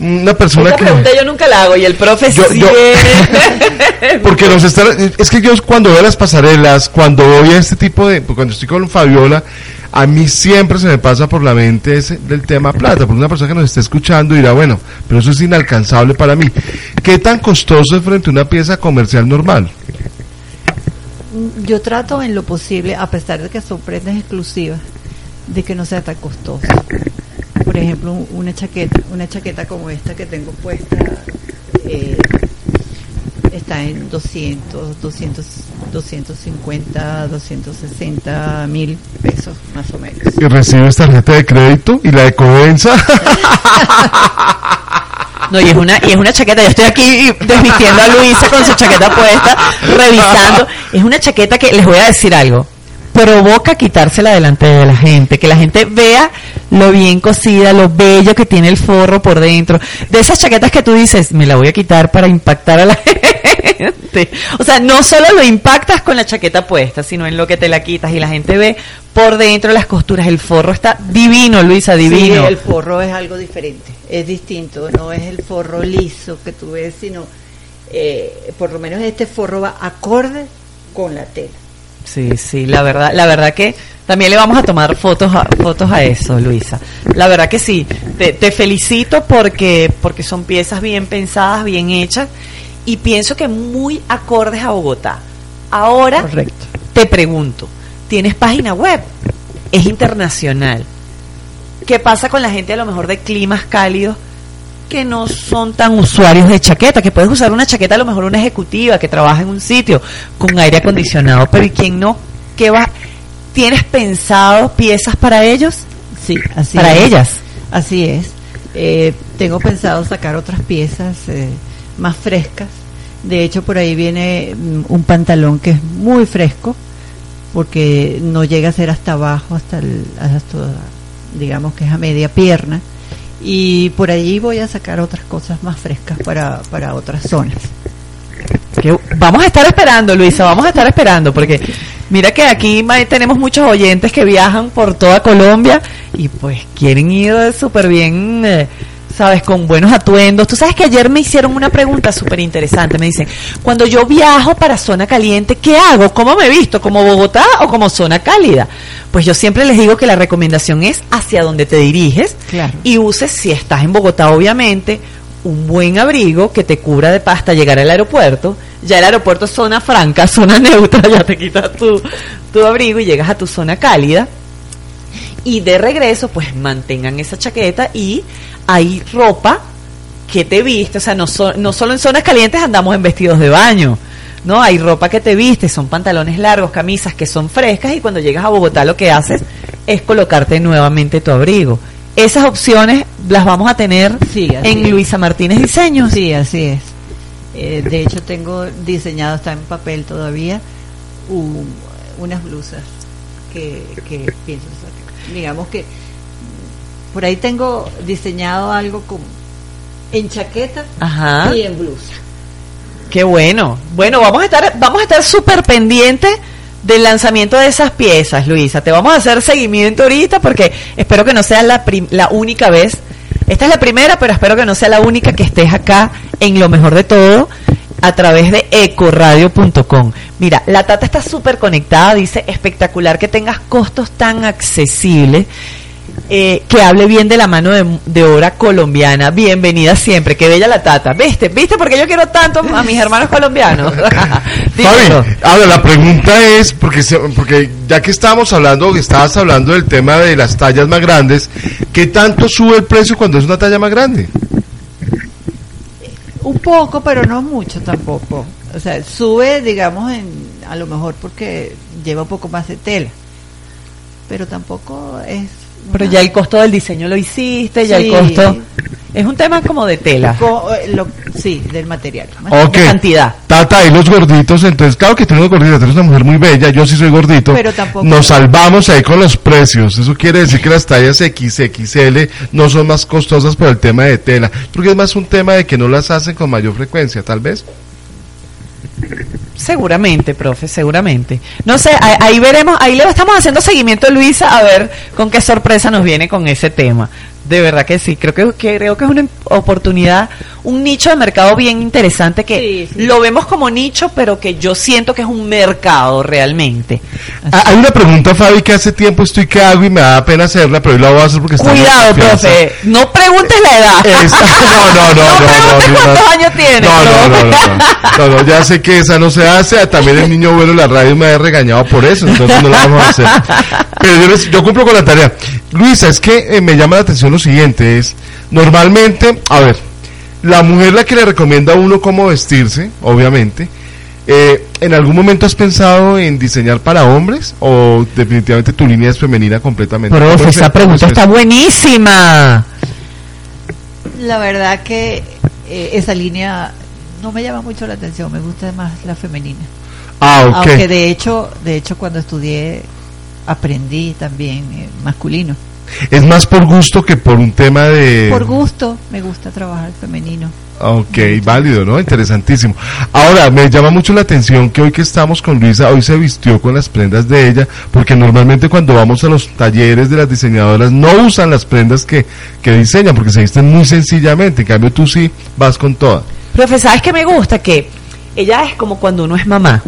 una persona Esta que... pregunta yo nunca la hago y el profe Yo- yo- siempre- Porque nos están, es que yo cuando veo las pasarelas, cuando voy a este tipo de, cuando estoy con Fabiola, a mí siempre se me pasa por la mente ese del tema plata, porque una persona que nos está escuchando dirá, bueno, pero eso es inalcanzable para mí. ¿Qué tan costoso es frente a una pieza comercial normal? Yo trato en lo posible, a pesar de que son prendas exclusivas, de que no sea tan costoso. Por ejemplo, un- una chaqueta, una chaqueta como esta que tengo puesta, eh, está en 200, 200, 250, 260 mil pesos más o menos. Y recibes tarjeta de crédito y la de Covenza. No, y es una, y es una chaqueta, yo estoy aquí desvistiendo a Luisa con su chaqueta puesta, revisando. Es una chaqueta que les voy a decir algo. Provoca quitársela delante de la gente, que la gente vea lo bien cosida, lo bello que tiene el forro por dentro. De esas chaquetas que tú dices, me la voy a quitar para impactar a la gente. O sea, no solo lo impactas con la chaqueta puesta, sino en lo que te la quitas y la gente ve por dentro las costuras. El forro está divino, Luisa, divino. Sí, el forro es algo diferente, es distinto, no es el forro liso que tú ves, sino eh, por lo menos este forro va acorde con la tela. Sí, sí, la verdad, la verdad que también le vamos a tomar fotos a, fotos a eso, Luisa. La verdad que sí, te, te felicito porque, porque son piezas bien pensadas, bien hechas y pienso que muy acordes a Bogotá. Ahora Correcto. te pregunto, ¿tienes página web? Es internacional. ¿Qué pasa con la gente a lo mejor de climas cálidos que no son tan usuarios de chaqueta? Que puedes usar una chaqueta a lo mejor una ejecutiva que trabaja en un sitio con aire acondicionado, pero ¿y quién no? ¿Qué va? ¿Tienes pensado piezas para ellos? Sí, así para es. ellas. Así es. Eh, tengo pensado sacar otras piezas eh, más frescas. De hecho, por ahí viene mm, un pantalón que es muy fresco, porque no llega a ser hasta abajo, hasta, el, hasta digamos que es a media pierna. Y por ahí voy a sacar otras cosas más frescas para, para otras zonas. Vamos a estar esperando, Luisa, vamos a estar esperando, porque mira que aquí tenemos muchos oyentes que viajan por toda Colombia y pues quieren ir súper bien, eh, sabes, con buenos atuendos. Tú sabes que ayer me hicieron una pregunta súper interesante, me dicen, cuando yo viajo para zona caliente, ¿qué hago? ¿Cómo me visto? ¿Como Bogotá o como zona cálida? Pues yo siempre les digo que la recomendación es hacia donde te diriges Claro. y uses, si estás en Bogotá, obviamente, un buen abrigo que te cubra de pasta llegar al aeropuerto. Ya el aeropuerto es zona franca, zona neutra, ya te quitas tu, tu abrigo y llegas a tu zona cálida. Y de regreso, pues mantengan esa chaqueta y hay ropa que te viste, o sea, no, so- no solo en zonas calientes andamos en vestidos de baño, ¿no? Hay ropa que te viste, son pantalones largos, camisas que son frescas y cuando llegas a Bogotá lo que haces es colocarte nuevamente tu abrigo. Esas opciones las vamos a tener Sí, en es. Luisa Martínez Diseños. Sí, así es. Eh, de hecho, tengo diseñado, está en papel todavía, un- unas blusas que, que pienso sacar. Digamos que por ahí tengo diseñado algo como en chaqueta Ajá. y en blusa. Qué bueno. Bueno, vamos a estar, vamos a estar súper pendientes del lanzamiento de esas piezas, Luisa. Te vamos a hacer seguimiento ahorita porque espero que no sea la, prim- la única vez. Esta es la primera, pero espero que no sea la única que estés acá en lo mejor de todo a través de ecoradio.com. Mira, la Tata está súper conectada, dice espectacular que tengas costos tan accesibles. Eh, que hable bien de la mano de, de obra colombiana. Bienvenida siempre. Qué bella la tata. ¿Viste? ¿Viste por qué yo quiero tanto a mis hermanos colombianos? Fabi, ahora la pregunta es, porque, se- porque ya que estábamos hablando, que estabas hablando del tema de las tallas más grandes, ¿qué tanto sube el precio cuando es una talla más grande? Un poco, pero no mucho tampoco. O sea, sube, digamos, en, a lo mejor porque lleva un poco más de tela. Pero tampoco es... Pero ya el costo del diseño lo hiciste, ya Sí. el costo... Es un tema como de tela. Co- eh, lo- sí, del material. Ok. De cantidad. Tata, y los gorditos, entonces, claro que tú eres gordita, tú eres una mujer muy bella, yo sí soy gordito. Pero tampoco- Nos salvamos ahí con los precios. Eso quiere decir que las tallas XXL no son más costosas por el tema de tela. Porque es más un tema de que no las hacen con mayor frecuencia, tal vez. Seguramente, profe, seguramente. No sé, ahí, ahí veremos, ahí le estamos haciendo seguimiento a Luisa a ver con qué sorpresa nos viene con ese tema. De verdad que sí, creo que, creo que es una oportunidad, un nicho de mercado bien interesante que Sí, sí. lo vemos como nicho, pero que yo siento que es un mercado realmente. Ah, Hay una pregunta, Fabi, que hace tiempo estoy que hago y me da pena hacerla, pero hoy la voy a hacer porque está Cuidado, profe, no preguntes la edad. Esta- no, no, no, no, no, preguntes no, cuántos no. años tiene. No, no, no, no, no, no, no, ya sé que esa no se hace, también el niño bueno de la radio me ha regañado por eso, entonces no la vamos a hacer. Pero yo, les- yo cumplo con la tarea. Luisa, es que eh, me llama la atención lo siguiente, es, normalmente, a ver, la mujer la que le recomienda a uno cómo vestirse, obviamente, eh, ¿en algún momento has pensado en diseñar para hombres o definitivamente tu línea es femenina completamente? Profe, ¿Cómo es- esa pregunta está buenísima. La verdad que eh, esa línea no me llama mucho la atención, me gusta más la femenina. Ah, ok. Aunque de hecho, de hecho cuando estudié aprendí también eh, masculino. Es más por gusto que por un tema de... Por gusto, me gusta trabajar femenino. Ok, válido, ¿no? Interesantísimo. Ahora, me llama mucho la atención que hoy que estamos con Luisa, hoy se vistió con las prendas de ella, porque normalmente cuando vamos a los talleres de las diseñadoras no usan las prendas que, que diseñan, porque se visten muy sencillamente. En cambio, tú sí vas con todas. Profe, ¿sabes qué me gusta? Que ella es como cuando uno es mamá.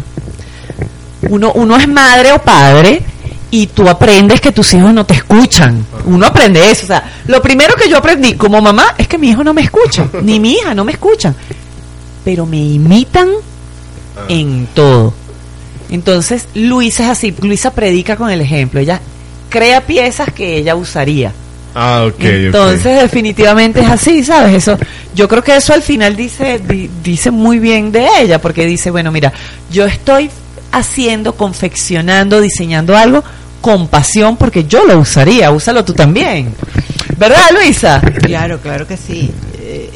Uno, uno es madre o padre y tú aprendes que tus hijos no te escuchan. Uno aprende eso. O sea, lo primero que yo aprendí como mamá es que mi hijo no me escucha, ni mi hija no me escuchan. Pero me imitan en todo. Entonces, Luisa es así. Luisa predica con el ejemplo. Ella crea piezas que ella usaría. Ah, ok, Entonces, definitivamente es así, ¿sabes? Eso, yo creo que eso al final dice, di- dice muy bien de ella, porque dice, bueno, mira, yo estoy haciendo, confeccionando, diseñando algo con pasión, porque yo lo usaría, úsalo tú también. ¿Verdad, Luisa? Claro, claro que sí. Eh,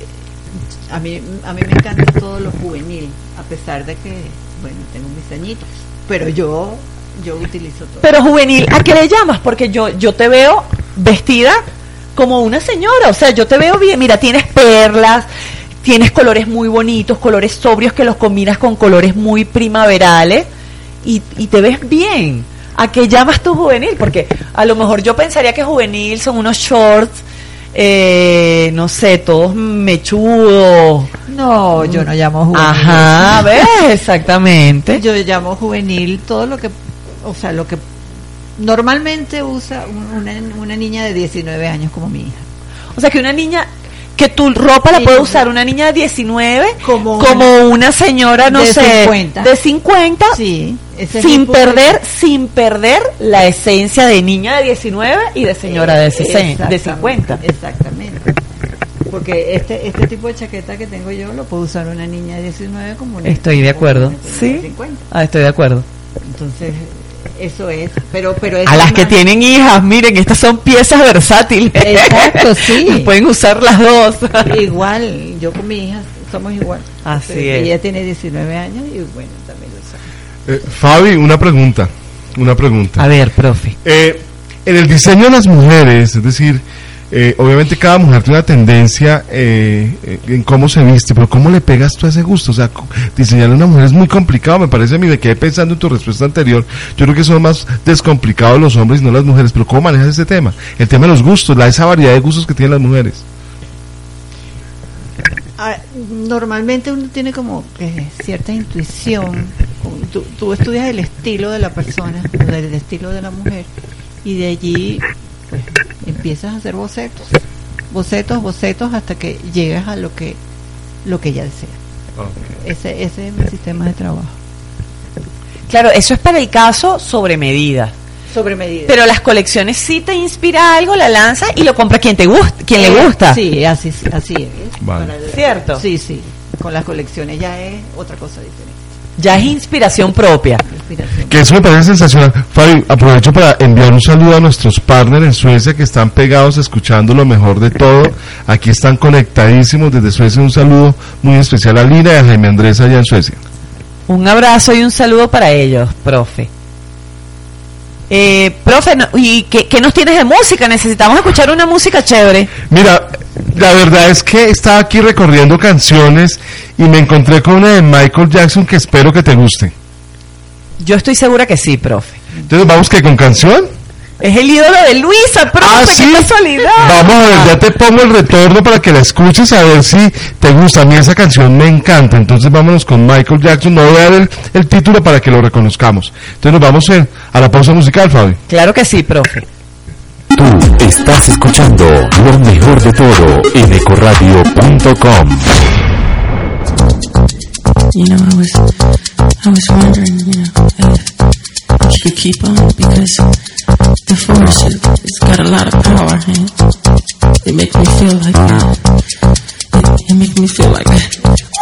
a, mí, a mí me encanta todo lo juvenil, a pesar de que, bueno, tengo mis añitos, pero yo, yo utilizo todo. Pero juvenil, ¿a qué le llamas? Porque yo, yo te veo vestida como una señora, o sea, yo te veo bien, mira, tienes perlas, tienes colores muy bonitos, colores sobrios que los combinas con colores muy primaverales y, y te ves bien. ¿A qué llamas tú juvenil? Porque a lo mejor yo pensaría que juvenil son unos shorts, eh, no sé, todos mechudos. No, yo no llamo juvenil. Ajá, ¿ves? Exactamente. Yo llamo juvenil todo lo que, o sea, lo que normalmente usa un- una, una niña de 19 años como mi hija. O sea, que una niña, que tu ropa la puede usar una niña de 19 Como como, una- señora, no de sé, 50. de 50, Sí, ese sin de perder, sin perder la esencia de niña de 19 y de señora de, 60, de Exactamente, 50. Exactamente. Porque este este tipo de chaqueta que tengo yo lo puede usar una niña de 19 como una Estoy de acuerdo. Sí. de 50. Ah, estoy de acuerdo. Entonces, eso es. Pero, pero es A las que tienen hijas, miren, estas son piezas versátiles. Exacto, sí. Pueden usar las dos. Igual, yo con mi hija somos igual. Así Entonces, es. Ella tiene 19 años y bueno, también lo usa. Eh, Fabi, una pregunta. Una pregunta. A ver, profe. Eh, en el diseño de las mujeres, es decir, eh, obviamente cada mujer tiene una tendencia eh, eh, en cómo se viste, pero ¿cómo le pegas tú a ese gusto? O sea, diseñar a una mujer es muy complicado, me parece a mí, me quedé pensando en tu respuesta anterior. Yo creo que son más descomplicados los hombres y no las mujeres, pero ¿cómo manejas ese tema? El tema de los gustos, la esa variedad de gustos que tienen las mujeres. Ah, normalmente uno tiene como que cierta intuición. Tú, estudias el estilo de la persona, o del estilo de la mujer, y de allí empiezas a hacer bocetos, bocetos, bocetos, hasta que llegas a lo que lo que ella desea. Ese, ese es mi sistema de trabajo. Claro, eso es para el caso sobre medida. Sobre medida. Pero las colecciones sí te inspira algo, la lanza y lo compra quien te gusta, quien le gusta. Sí, así, así es. Vale. Para- ¿Cierto? Sí, sí. Con las colecciones ya es otra cosa diferente. Ya es inspiración propia. Inspiración. Que eso me parece sensacional. Fabi, aprovecho para enviar un saludo a nuestros partners en Suecia que están pegados escuchando lo mejor de todo. Aquí están conectadísimos desde Suecia. Un saludo muy especial a Lina y a Jaime Andrés allá en Suecia. Un abrazo y un saludo para ellos, profe. Eh, profe, no- ¿y qué, qué nos tienes de música? Necesitamos escuchar una música chévere. Mira, la verdad es que estaba aquí recorriendo canciones y me encontré con una de Michael Jackson que espero que te guste. Yo estoy segura que sí, profe. Entonces, ¿vamos que con canción? Es el ídolo de Luisa, profe, Ah, qué casualidad. Vamos a ver, ya te pongo el retorno para que la escuches a ver si te gusta. A mí esa canción me encanta. Entonces vámonos con Michael Jackson. No voy a dar el, el título para que lo reconozcamos. Entonces nos vamos en- a la pausa musical, Fabi. Claro que sí, profe. Tú estás escuchando lo mejor de todo en ecoradio.com. You know, I was, I was wondering, you know, if you keep on because the force it, it's got a lot of power and it makes me feel like it, it makes me feel like Just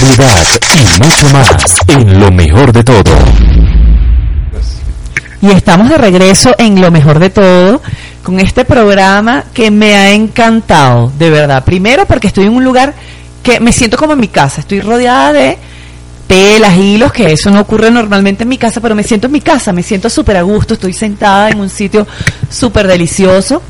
y mucho más en lo mejor de todo. Y estamos de regreso en lo mejor de todo con este programa que me ha encantado, de verdad. Primero porque estoy en un lugar que me siento como en mi casa, estoy rodeada de telas, hilos, que eso no ocurre normalmente en mi casa, pero me siento en mi casa, me siento súper a gusto, estoy sentada en un sitio súper delicioso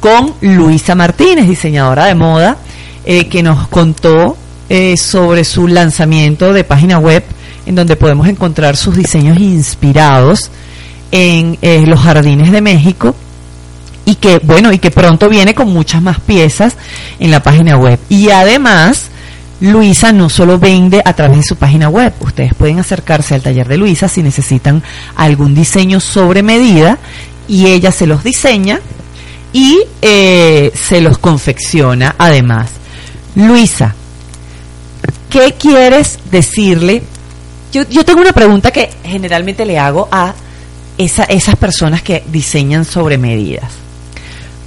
con Luisa Martínez, diseñadora de moda, eh, que nos contó eh, sobre su lanzamiento de página web, en donde podemos encontrar sus diseños inspirados en eh, los jardines de México y que bueno y que pronto viene con muchas más piezas en la página web y además Luisa no solo vende a través de su página web, ustedes pueden acercarse al taller de Luisa si necesitan algún diseño sobre medida y ella se los diseña y eh, se los confecciona además. Luisa, ¿qué quieres decirle? Yo, yo tengo una pregunta que generalmente le hago a esa, esas personas que diseñan sobre medidas.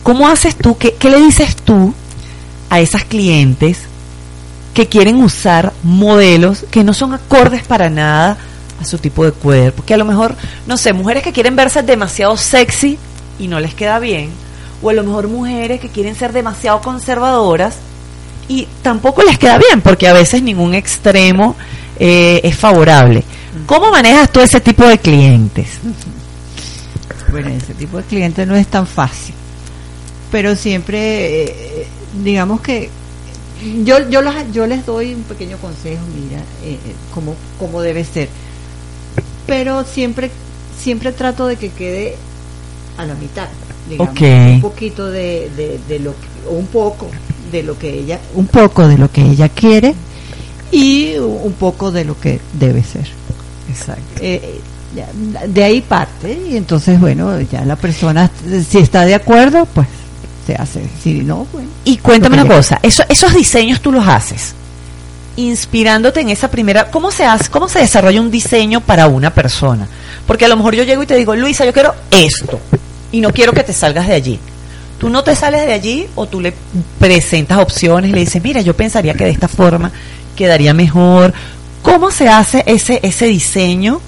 ¿Cómo haces tú? Qué, ¿Qué le dices tú a esas clientes que quieren usar modelos que no son acordes para nada a su tipo de cuerpo? Que a lo mejor, no sé, mujeres que quieren verse demasiado sexy y no les queda bien, o a lo mejor mujeres que quieren ser demasiado conservadoras y tampoco les queda bien, porque a veces ningún extremo eh, es favorable. ¿Cómo manejas tú ese tipo de clientes? Bueno, ese tipo de clientes no es tan fácil. Pero siempre, eh, digamos que yo yo, los, yo les doy un pequeño consejo, mira, eh, eh, cómo, cómo debe ser. Pero siempre siempre trato de que quede a la mitad, digamos, un poquito de, de, de lo que, o un poco de lo que ella, un poco de lo que ella quiere y un poco de lo que debe ser. Exacto. Eh, ya, de ahí parte y entonces bueno ya la persona si está de acuerdo pues se hace si no bueno Y cuéntame una cosa, eso- esos diseños tú los haces inspirándote en esa primera, ¿cómo se hace, cómo se desarrolla un diseño para una persona? Porque a lo mejor yo llego y te digo, Luisa, yo quiero esto y no quiero que te salgas de allí. Tú no te sales de allí o tú le presentas opciones le dices, mira, yo pensaría que de esta forma quedaría mejor. ¿Cómo se hace ese ese diseño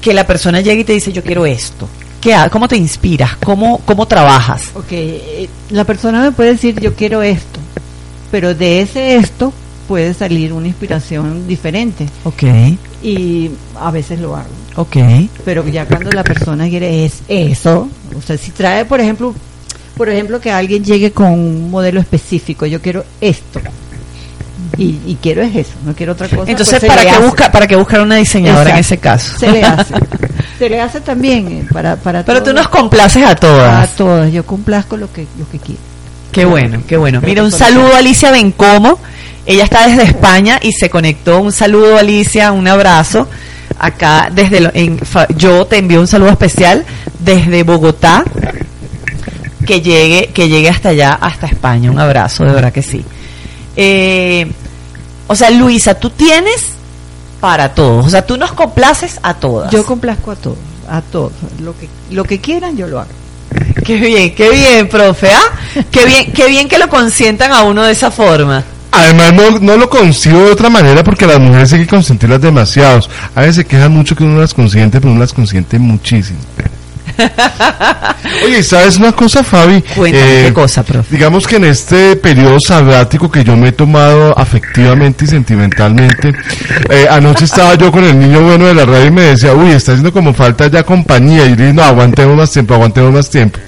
que la persona llega y te dice, yo quiero esto? ¿Qué, ¿Cómo te inspiras? ¿Cómo, ¿Cómo trabajas? Ok, eh, la persona me puede decir yo quiero esto pero de ese esto puede salir una inspiración diferente Ok, y a veces lo hago ok. pero ya cuando la persona quiere es eso o sea si trae por ejemplo por ejemplo que alguien llegue con un modelo específico yo quiero esto y, y quiero es eso no quiero otra cosa Entonces, pues ¿para qué, busca, ¿para qué buscar una diseñadora en ese caso? se le hace se le hace también eh, para para Pero tú todo- nos complaces a a todas. todas yo complazco lo que lo que quiero Qué bueno, qué bueno. Mira, un saludo a Alicia Bencomo. Ella está desde España y se conectó. Un saludo, Alicia, un abrazo. Acá, desde lo- en, fa- yo te envío un saludo especial desde Bogotá. Que llegue, que llegue hasta allá, hasta España. Un abrazo, de verdad que sí. Eh, o sea, Luisa, tú tienes para todos. O sea, tú nos complaces a todas. yo complazco a todos a todos lo que lo que quieran yo lo hago Qué bien, qué bien, profe. ¿ah? Qué bien, qué bien que lo consientan a uno de esa forma. Además, no, no lo concibo de otra manera porque las mujeres hay que consentirlas demasiados. A veces se quejan mucho que uno las consiente, pero uno las consiente muchísimo. Oye, ¿sabes una cosa, Fabi? Eh, Cuéntame, ¿qué cosa, profe? Digamos que en este periodo sabático que yo me he tomado afectivamente y sentimentalmente, eh, anoche estaba yo con el niño bueno de la radio y me decía, uy, está haciendo como falta ya compañía. Y yo le dije, no, aguantemos más tiempo, aguantemos más tiempo.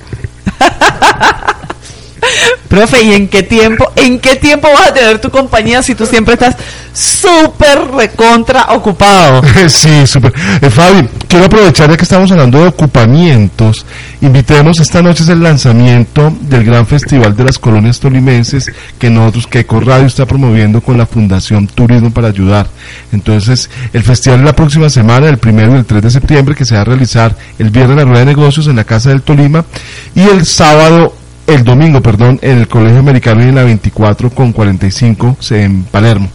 Profe, ¿y en qué tiempo, en qué tiempo vas a tener tu compañía si tú siempre estás súper recontra ocupado? Sí, súper. Eh, Fabi, quiero aprovechar ya que estamos hablando de ocupamientos. Invitemos esta noche es el lanzamiento del gran festival de las colonias tolimenses que nosotros, que Ecoradio está promoviendo con la Fundación Turismo para Ayudar. Entonces, el festival es la próxima semana, el primero y el 3 de septiembre, que se va a realizar el viernes en la rueda de negocios en la Casa del Tolima y el sábado el domingo, perdón, en el Colegio Americano y en la 24 con 45 en Palermo.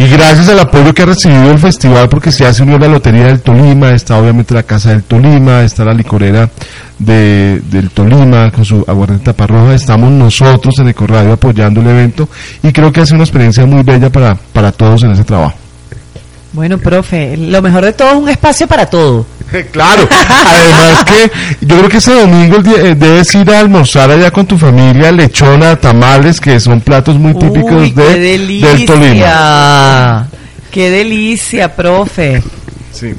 Y gracias al apoyo que ha recibido el festival, porque se hace unió la Lotería del Tolima, está obviamente la Casa del Tolima, está la licorera de, del Tolima con su aguardiente taparroja, estamos nosotros en Ecoradio apoyando el evento y creo que hace una experiencia muy bella para, para todos en ese trabajo. Bueno, profe, lo mejor de todo es un espacio para todo. Claro, además que yo creo que ese domingo eh, debes ir a almorzar allá con tu familia, lechona, tamales, que son platos muy típicos Uy, de, del Tolima. delicia. Qué delicia, profe. Sí.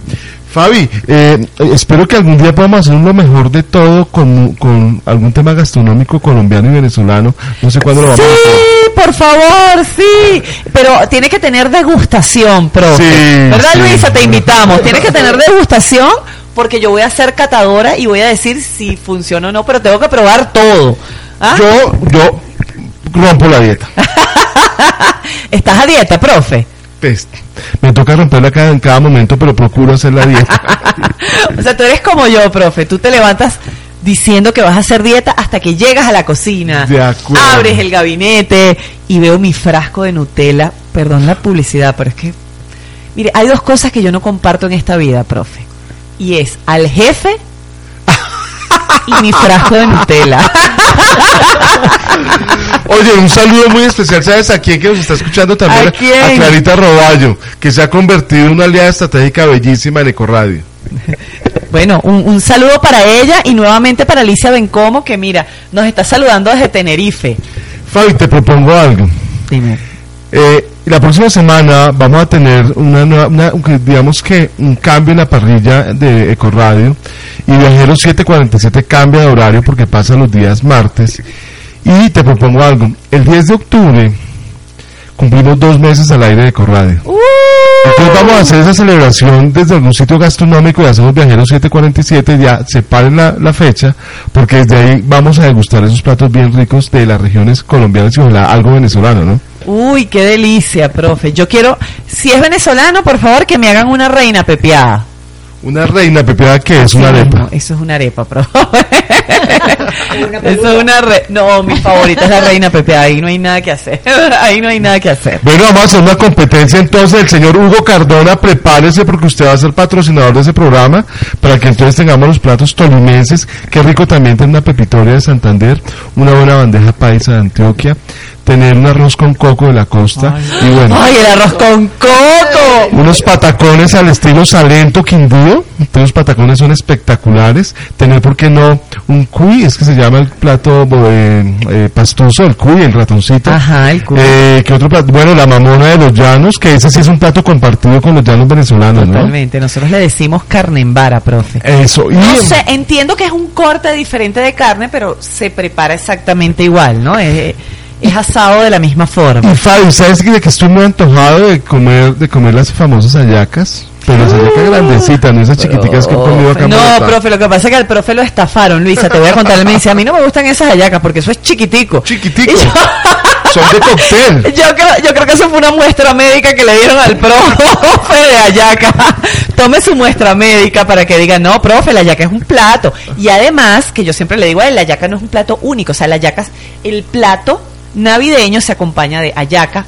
Fabi, eh, espero que algún día podamos hacer lo mejor de todo con, con algún tema gastronómico colombiano y venezolano. No sé cuándo lo vamos a hacer. Sí, por favor, sí. Pero tiene que tener degustación, profe. Sí, ¿Verdad, sí. Luisa? Te invitamos. Tienes que tener degustación porque yo voy a ser catadora y voy a decir si funciona o no, pero tengo que probar todo. ¿Ah? Yo, yo rompo la dieta. ¿Estás a dieta, profe? Pues, me toca romperla cada, en cada momento, pero procuro hacer la dieta. O sea, tú eres como yo, profe. Tú te levantas diciendo que vas a hacer dieta hasta que llegas a la cocina. De acuerdo. Abres el gabinete y veo mi frasco de Nutella. Perdón la publicidad, pero es que... Mire, hay dos cosas que yo no comparto en esta vida, profe. Y es al jefe y mi frasco de Nutella. Oye, un saludo muy especial, ¿sabes a quién que nos está escuchando también? ¿A quién? Clarita Roballo, que se ha convertido en una aliada estratégica bellísima en Ecoradio. Bueno, un, un saludo para ella y nuevamente para Alicia Bencomo, que mira, nos está saludando desde Tenerife. Fabi, te propongo algo. Dime. Eh, la próxima semana vamos a tener una, nueva- una- digamos que un cambio en la parrilla de Ecoradio y Viajero 747 cambia de horario porque pasa los días martes y te propongo algo. El 10 de octubre cumplimos dos meses al aire de Ecoradio. Entonces vamos a hacer esa celebración desde algún sitio gastronómico y hacemos Viajero 747, ya separen la, la fecha, porque desde ahí vamos a degustar esos platos bien ricos de las regiones colombianas y ojalá algo venezolano, ¿no? Uy, qué delicia, profe. Yo quiero, si es venezolano, por favor, que me hagan una reina pepeada. Una reina pepeada que es una arepa. no, eso es una arepa, profe. eso es una re... No, mi favorita es la reina pepeada. Ahí no hay nada que hacer. Ahí no hay nada que hacer. Bueno, vamos a hacer una competencia entonces. El señor Hugo Cardona, prepárese porque usted va a ser patrocinador de ese programa para que entonces tengamos los platos tolimenses. Qué rico también tener una pepitoria de Santander, una buena bandeja paisa de Antioquia, tener un arroz con coco de la costa y bueno. Ay, el arroz con coco. unos patacones al estilo Salento Quindío, los patacones son espectaculares, tener por qué no un cuy, es que se llama el plato eh, eh, pastoso, el cuy, el ratoncito. Ajá, el cuy. Eh, ¿qué otro plato? Bueno, la mamona de los llanos, que ese sí es un plato compartido con los llanos venezolanos, ¿no? Totalmente. Nosotros le decimos carne en vara, profe. Eso, y No sé, entiendo que es un corte diferente de carne, pero se prepara exactamente igual, ¿no? Es, es asado de la misma forma. y Fabi, ¿sabes que, de que estoy muy antojado de comer, de comer las famosas hallacas? Pero las hallacas grandecitas, no esas chiquiticas que he comido acá No, Bogotá. profe, lo que pasa es que al profe lo estafaron, Luisa, te voy a contar, él me dice, a mí no me gustan esas hallacas porque eso es chiquitico. Chiquitico. Yo- Son de cóctel. Yo creo, yo creo que eso fue una muestra médica que le dieron al profe de hallaca. Tome su muestra médica para que diga, no, profe, la hallaca es un plato. Y además, que yo siempre le digo la hallaca no es un plato único. O sea, la es- el plato navideño se acompaña de hallaca,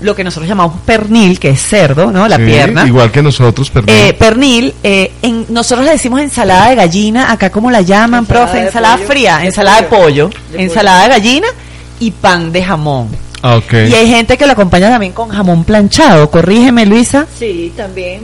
lo que nosotros llamamos pernil, que es cerdo, ¿no? La Sí, pierna. Igual que nosotros, perdón. Eh, pernil, eh, en, nosotros le decimos ensalada de gallina, acá como la llaman, Ensalada profe, ensalada pollo. fría, De ensalada de pollo. ensalada de gallina y pan de jamón. Ah, ok. Y hay gente que lo acompaña también con jamón planchado. Corrígeme, Luisa. Sí, también.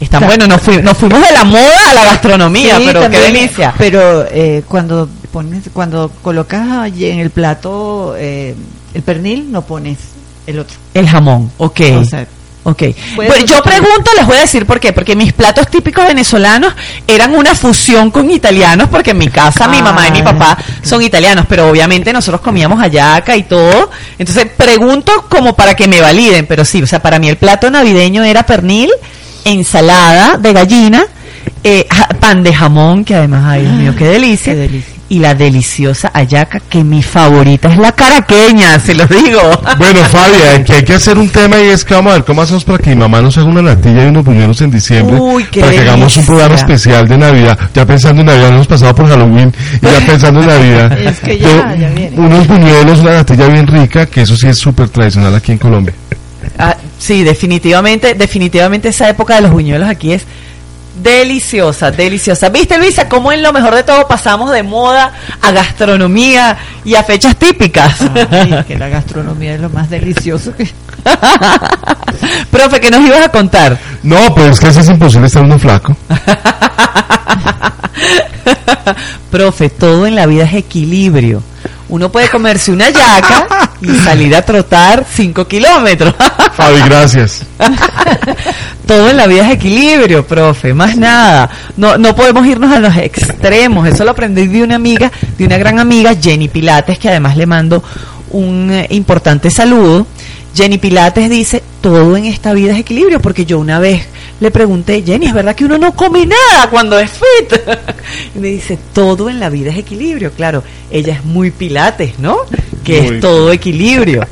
Está bueno, nos, fui- nos fuimos de la moda a la gastronomía, Sí, pero también, qué delicia. Pero eh, cuando pones, cuando colocas en el plato eh, el pernil, no pones el otro. El jamón, ok. O sea, Ok. Bueno, yo pregunto, les voy a decir por qué. Porque mis platos típicos venezolanos eran una fusión con italianos, porque en mi casa mi mamá y mi Ah. papá son italianos, pero obviamente nosotros comíamos hallaca y todo. Entonces pregunto como para que me validen, pero sí, o sea, para mí el plato navideño era pernil, ensalada de gallina, eh, pan de jamón, que además, ay Dios mío, qué delicia. Qué delicia. Y la deliciosa hallaca, que mi favorita es la caraqueña, se los digo. Bueno, Fabia, que hay que hacer un tema y es que vamos a ver cómo hacemos para que mi mamá nos haga una natilla y unos buñuelos en diciembre. Uy, qué para que hagamos un programa especial de Navidad. Ya pensando en Navidad, hemos pasado por Halloween y ya pensando en Navidad. Es que ya, Pero ya viene. Unos buñuelos, una natilla bien rica, que eso sí es súper tradicional aquí en Colombia. Ah, sí, definitivamente, definitivamente esa época de los buñuelos aquí es Deliciosa, deliciosa. ¿Viste, Luisa, cómo en lo mejor de todo pasamos de moda a gastronomía y a fechas típicas? Ay, que la gastronomía es lo más delicioso que... Profe, ¿qué nos ibas a contar? No, pues es que así es imposible estar uno flaco. Profe, todo en la vida es equilibrio. Uno puede comerse una yaca y salir a trotar 5 kilómetros. Fabi, gracias. Todo en la vida es equilibrio, profe, más nada. No, no podemos irnos a los extremos. Eso lo aprendí de una amiga, de una gran amiga, Jenny Pilates, que además le mando un eh, importante saludo. Jenny Pilates dice, todo en esta vida es equilibrio, porque yo una vez le pregunté, Jenny, ¿es verdad que uno no come nada cuando es fit? y me dice, todo en la vida es equilibrio. Claro, ella es muy Pilates, ¿no? Que Muy es todo equilibrio.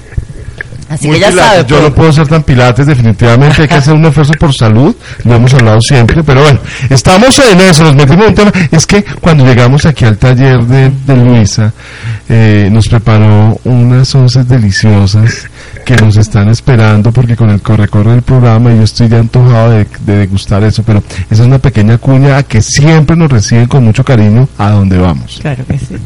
Así Muy que ya pilates. sabe. Yo pues. no puedo ser tan pilates, definitivamente hay que hacer un esfuerzo por salud, lo hemos hablado siempre, pero bueno, estamos en eso, nos metimos en un tema. Es que cuando llegamos aquí al taller de, de Luisa, eh, nos preparó unas onces deliciosas que nos están esperando porque con el corre-corre del programa yo estoy ya antojado de, de degustar eso, pero esa es una pequeña cuña a que siempre nos reciben con mucho cariño a donde vamos. Claro que sí.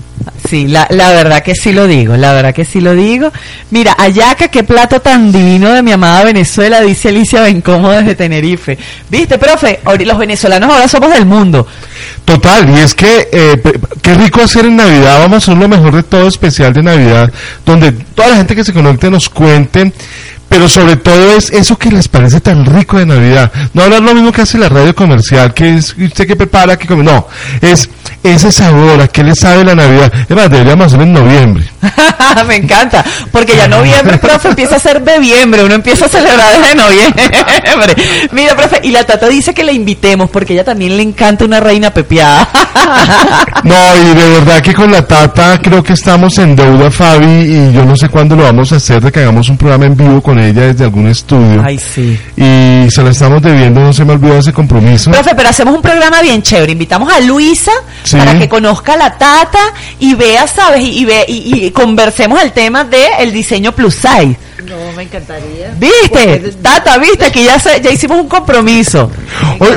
Sí, la, la verdad que sí lo digo, la verdad que sí lo digo. Mira, Ayaca, qué plato tan divino de mi amada Venezuela, dice Alicia Bencomo desde Tenerife. Viste, profe, los venezolanos ahora somos del mundo. Total, y es que eh, qué rico hacer en Navidad, vamos a hacer lo mejor de todo especial de Navidad, donde toda la gente que se conecte nos cuente, pero sobre todo es eso que les parece tan rico de Navidad. No hablar lo mismo que hace la radio comercial, que es usted que prepara, que come, no, es ese sabor, a qué le sabe la Navidad. Es más, deberíamos hacerlo en noviembre. Me encanta, porque ya noviembre, profe, empieza a ser bebiembre, uno empieza a celebrar desde noviembre. Mira, profe, y la tata dice que la invitemos, porque ella también le encanta una reina pepiada. No, y de verdad que con la Tata creo que estamos en deuda, Fabi, y yo no sé cuándo lo vamos a hacer, de que hagamos un programa en vivo con ella desde algún estudio. Ay, sí. Y se la estamos debiendo, no se me olvidó ese compromiso. Profe, pero hacemos un programa bien chévere. Invitamos a Luisa Sí. para que conozca la tata y vea, ¿sabes? Y, y ve, y, y conversemos el tema del el diseño plus size. No, me encantaría. ¿Viste? Tata, ¿viste? Aquí ya, se- ya hicimos un compromiso. Oye,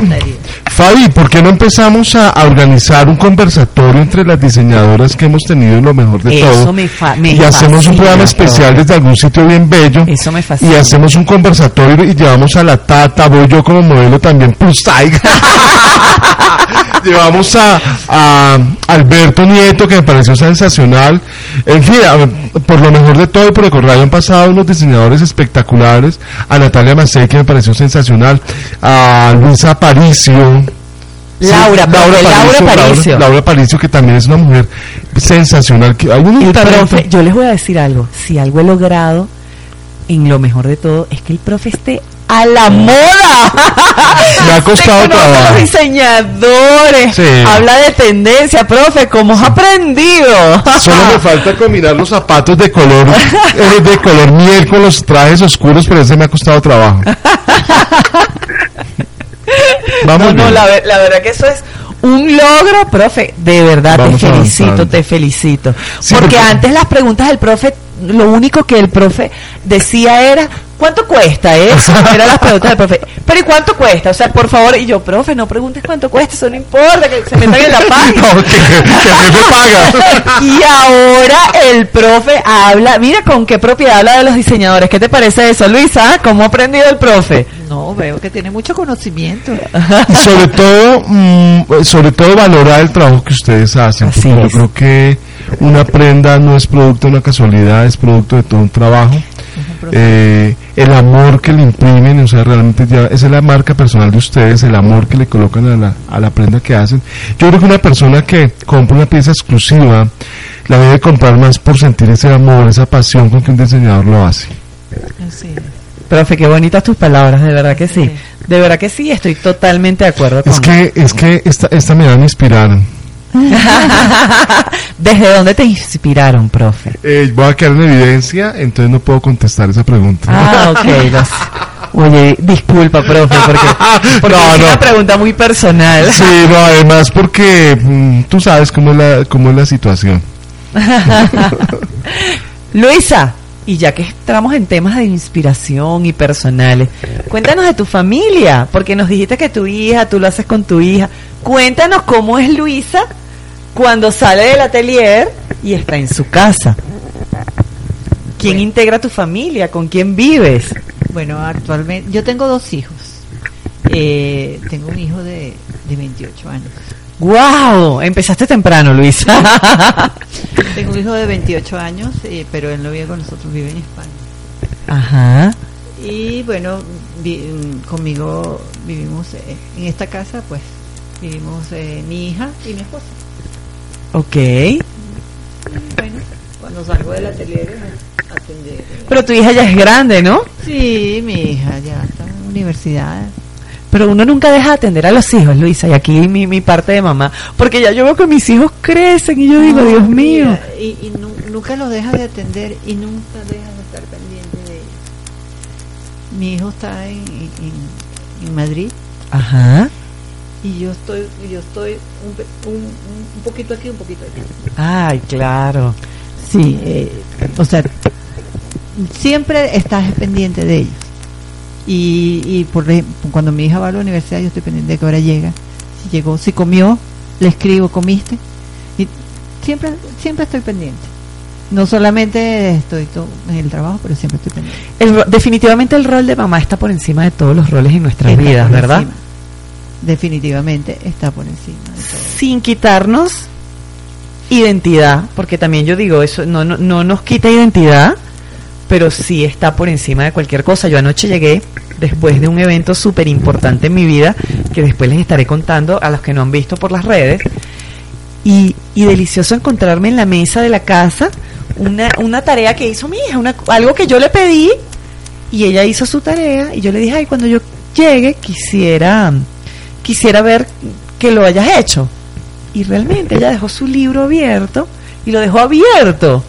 Fabi, ¿por qué no empezamos a, a organizar un conversatorio entre las diseñadoras que hemos tenido en lo mejor de Eso todo? me fa- me y hacemos un programa especial desde algún sitio bien bello. Eso me fascina. Y hacemos un conversatorio y llevamos a la Tata, voy yo como modelo también plus llevamos a, a Alberto Nieto, que me pareció sensacional. En fin, a- por lo mejor de todo y por correo han pasado unos diseñadores espectaculares. A Natalia Macei, que me pareció sensacional. A Luisa Aparicio. Laura, Laura Aparicio. Laura, Aparicio, que también es una mujer sensacional. Que, El profe, yo les voy a decir algo. Si algo he logrado, en lo mejor de todo, es que el profe esté a la moda. Me ha costado trabajo. los diseñadores. Sí. Habla de tendencia, profe, ¿cómo has aprendido? Solo me falta combinar los zapatos de color eh, de color miel con los trajes oscuros, pero ese me ha costado trabajo. Vamos no, no, la, la verdad que eso es un logro, profe. De verdad, Vamos te felicito, te felicito. Sí, porque, porque- antes las preguntas del profe, lo único que el profe decía era, ¿cuánto cuesta eso? Eran las preguntas del profe. Pero ¿y cuánto cuesta? O sea, por favor, y yo, profe, no preguntes cuánto cuesta, eso no importa, que se metan en la página. No, que, que paga. y ahora el profe habla, mira con qué propiedad habla de los diseñadores. ¿Qué te parece eso, Luisa? ¿Cómo ha aprendido el profe? No, veo que tiene mucho conocimiento. Y sobre todo, mm, sobre todo valorar el trabajo que ustedes hacen. Así porque yo creo que una prenda no es producto de una casualidad, es producto de todo un trabajo. Eh, el amor que le imprimen, o sea, realmente ya, esa es la marca personal de ustedes, el amor que le colocan a la, a la prenda que hacen. Yo creo que una persona que compra una pieza exclusiva la debe comprar más por sentir ese amor, esa pasión con que un diseñador lo hace. Sí. Profe, qué bonitas tus palabras, de verdad que sí. De verdad que sí, estoy totalmente de acuerdo con Es que, es que esta, esta me me inspiraron. ¿Desde dónde te inspiraron, profe? Eh, voy a quedar en evidencia, entonces no puedo contestar esa pregunta. Ah, ok. lo sé. Oye, disculpa, profe, porque, porque No, es no. una pregunta muy personal. Sí, no, además porque mm, tú sabes cómo es la, cómo es la situación. Luisa, Y ya que estamos en temas de inspiración y personales, cuéntanos de tu familia, porque nos dijiste que tu hija, tú lo haces con tu hija. Cuéntanos cómo es Luisa cuando sale del atelier y está en su casa. ¿Quién integra tu familia? ¿Con quién vives? Bueno, actualmente yo tengo dos hijos. Eh, tengo un hijo de, de 28 años. ¡Wow! Empezaste temprano, Luisa. Tengo un hijo de 28 años, eh, pero él no vive con nosotros, vive en España. Ajá. Y bueno, vi- mm, conmigo vivimos eh, en esta casa, pues vivimos eh, mi hija y mi esposa. Ok. Bueno, cuando salgo del atelier, eh, atender. Pero tu hija ya es grande, ¿no? Sí, mi hija ya está en la universidad. Pero uno nunca deja de atender a los hijos, Luisa, y aquí mi, mi parte de mamá. Porque ya yo veo que mis hijos crecen y yo digo, Dios mío. mira, Y, y nu- nunca los dejas de atender y nunca dejas de estar pendiente de ellos. Mi hijo está en, en, en Madrid Ajá. Y yo estoy yo estoy un, pe- un, un- poquito aquí, un poquito allá. Ay, claro. Sí, eh, o sea, siempre estás pendiente de ellos. Y, y por ejemplo, cuando mi hija va a la universidad, yo estoy pendiente de que ahora llega. Si llegó, si comió, le escribo, comiste. Y siempre, siempre estoy pendiente. No solamente estoy to- en el trabajo, pero siempre estoy pendiente. El definitivamente el rol de mamá está por encima de todos los roles en nuestras Está vidas, ¿verdad? encima. Definitivamente está por encima de. Sin quitarnos identidad, porque también yo digo, eso no, no, no nos quita identidad, pero sí está por encima de cualquier cosa. Yo anoche llegué después de un evento súper importante en mi vida, que después les estaré contando a los que no han visto por las redes, y, y delicioso encontrarme en la mesa de la casa una, una tarea que hizo mi hija, una, algo que yo le pedí, y ella hizo su tarea, y yo le dije, ay, cuando yo llegue quisiera, quisiera ver que lo hayas hecho. Y realmente ella dejó su libro abierto y lo dejó abierto.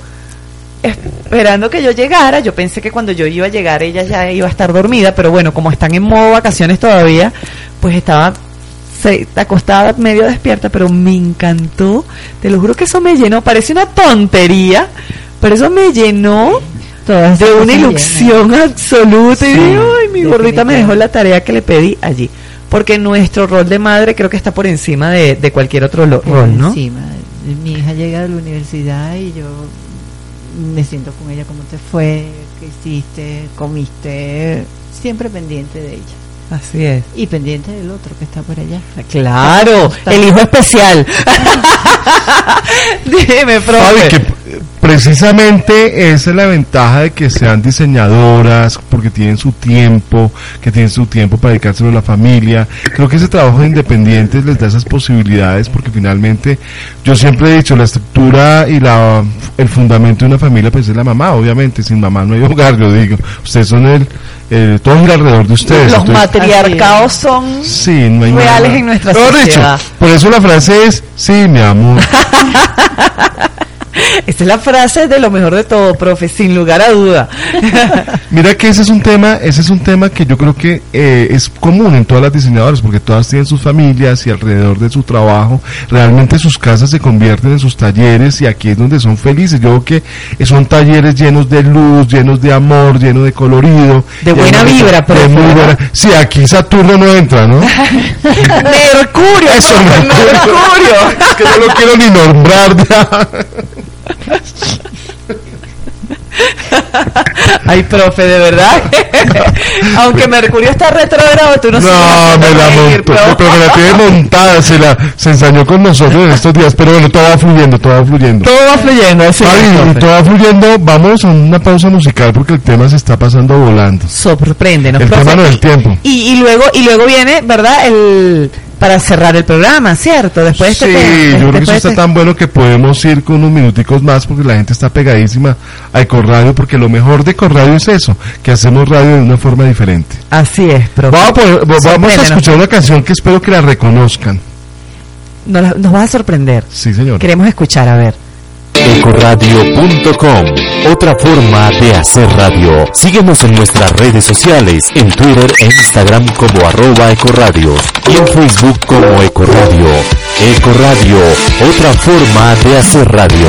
Esperando que yo llegara, yo pensé que cuando yo iba a llegar ella ya iba a estar dormida, pero bueno, como están en modo vacaciones todavía, pues estaba se, acostada medio despierta, pero me encantó. Te lo juro que eso me llenó, parece una tontería, pero eso me llenó Todas de una ilusión absoluta. Y dije, ay, mi gordita me dejó la tarea que le pedí allí. Porque nuestro rol de madre creo que está por encima de, de cualquier otro lo- por rol, ¿no? encima. Mi hija llega de la universidad y yo me siento con ella, cómo te fue, qué hiciste, comiste, siempre pendiente de ella. Así es. Y pendiente del otro que está por allá. Claro, el hijo especial. Dime, profe. Que precisamente esa es la ventaja de que sean diseñadoras, porque tienen su tiempo, que tienen su tiempo para dedicárselo a la familia. Creo que ese trabajo de independientes les da esas posibilidades, porque finalmente, yo siempre he dicho, la estructura y la el fundamento de una familia pues es la mamá, obviamente, sin mamá no hay hogar, yo digo. Ustedes son el, el todo gira alrededor de ustedes. Los entonces- matriarcados son Sí, no hay reales nada. en nuestra dicho, sociedad. por eso la frase es, sí, mi amor. Esta es la frase de lo mejor de todo, profe, sin lugar a duda. Mira que ese es un tema, ese es un tema que yo creo que eh, es común en todas las diseñadoras, porque todas tienen sus familias y alrededor de su trabajo, realmente sus casas se convierten en sus talleres y aquí es donde son felices. Yo creo que son talleres llenos de luz, llenos de amor, llenos de colorido. De buena vibra, profe, Sí, aquí Saturno no entra, ¿no? Mercurio, Eso, Mercurio. Es que no lo quiero ni nombrar ya. Ay, profe, de verdad. Aunque Mercurio está retrógrado, tú no, No, sabes me la montó, pero me la tiene montada, se la se ensañó con nosotros en estos días, pero bueno, todo va fluyendo, todo va fluyendo. Todo va fluyendo, así Fabi, es, y profe. todo va fluyendo, vamos a una pausa musical porque el tema se está pasando volando. Sorpréndenos, El profe. tema no es el tiempo. Y, y luego y luego viene, ¿verdad? El para cerrar el programa, ¿cierto? Después de Sí, este tema, yo creo que eso está este- tan bueno que podemos ir con unos minuticos más porque la gente está pegadísima a Ecoradio porque lo mejor de Ecoradio es eso, que hacemos radio de una forma diferente. Así es, profe. Vamos a, vamos escuchar una canción que espero que la reconozcan. Nos, nos vas a sorprender. Sí, señor. Queremos escuchar, a ver. Ecoradio.com, otra forma de hacer radio. Síguenos en nuestras redes sociales, en Twitter e Instagram como arroba Ecoradio y en Facebook como Ecoradio. Ecoradio, otra forma de hacer radio.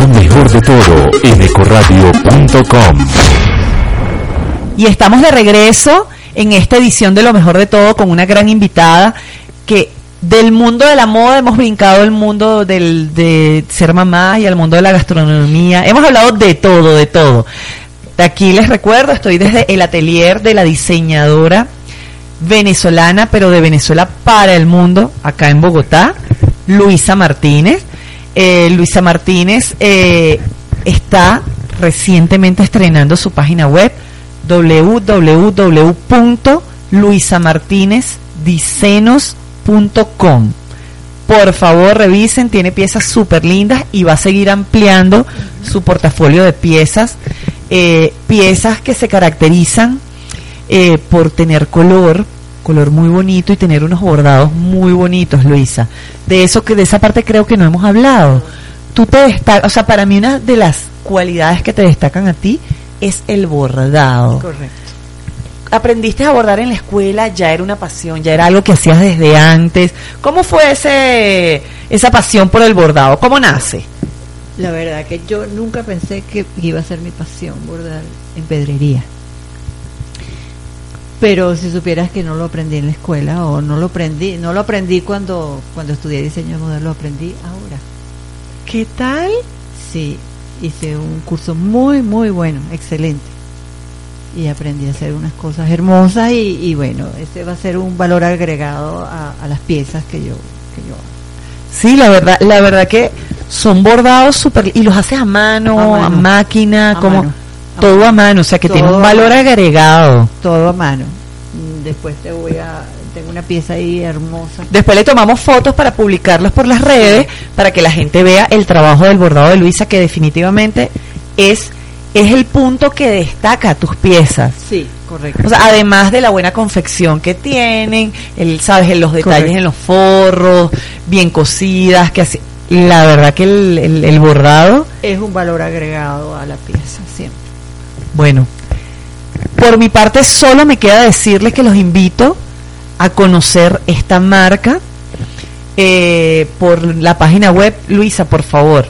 Lo mejor de todo en ecoradio.com. Y estamos de regreso en esta edición de Lo Mejor de Todo con una gran invitada que del mundo de la moda hemos brincado el mundo del, de ser mamá y al mundo de la gastronomía. Hemos hablado de todo, de todo. De aquí les recuerdo, estoy desde el atelier de la diseñadora venezolana, pero de Venezuela para el mundo, acá en Bogotá, Luisa Martínez. Eh, Luisa Martínez eh, está recientemente estrenando su página web www.luisamartinezdisenos.com. Por favor, revisen, tiene piezas súper lindas y va a seguir ampliando su portafolio de piezas. eh, piezas que se caracterizan eh, por tener color, color muy bonito y tener unos bordados muy bonitos, Luisa. De eso que de esa parte creo que no hemos hablado. Tú te destacas, o sea, para mí una de las cualidades que te destacan a ti es el bordado. Correcto. Aprendiste a bordar en la escuela, ya era una pasión, ya era algo que hacías desde antes. ¿Cómo fue ese esa pasión por el bordado? ¿Cómo nace? La verdad que yo nunca pensé que iba a ser mi pasión bordar en pedrería. Pero si supieras que no lo aprendí en la escuela o no lo aprendí, no lo aprendí cuando cuando estudié diseño de moda, lo aprendí ahora. ¿Qué tal? Sí, hice un curso muy muy bueno, excelente. Y aprendí a hacer unas cosas hermosas y, y bueno, ese va a ser un valor agregado a, a las piezas que yo que yo hago. Sí, la verdad, la verdad que son bordados súper y los haces a mano, a, máquina, A como mano. Todo a mano, o sea que tiene un valor agregado. todo a mano. Mm, Después te voy a tengo una pieza ahí hermosa. Después le tomamos fotos para publicarlos por las redes para que la gente vea el trabajo del bordado de Luisa que definitivamente es es el punto que destaca tus piezas. Sí, correcto. O sea, además de la buena confección que tienen, el, sabes, en los detalles Correcto. en los forros, bien cosidas, que así, la verdad que el, el- el bordado, es un valor agregado a la pieza. Bueno, por mi parte solo me queda decirles que los invito a conocer esta marca eh, por la página web. Luisa, por favor,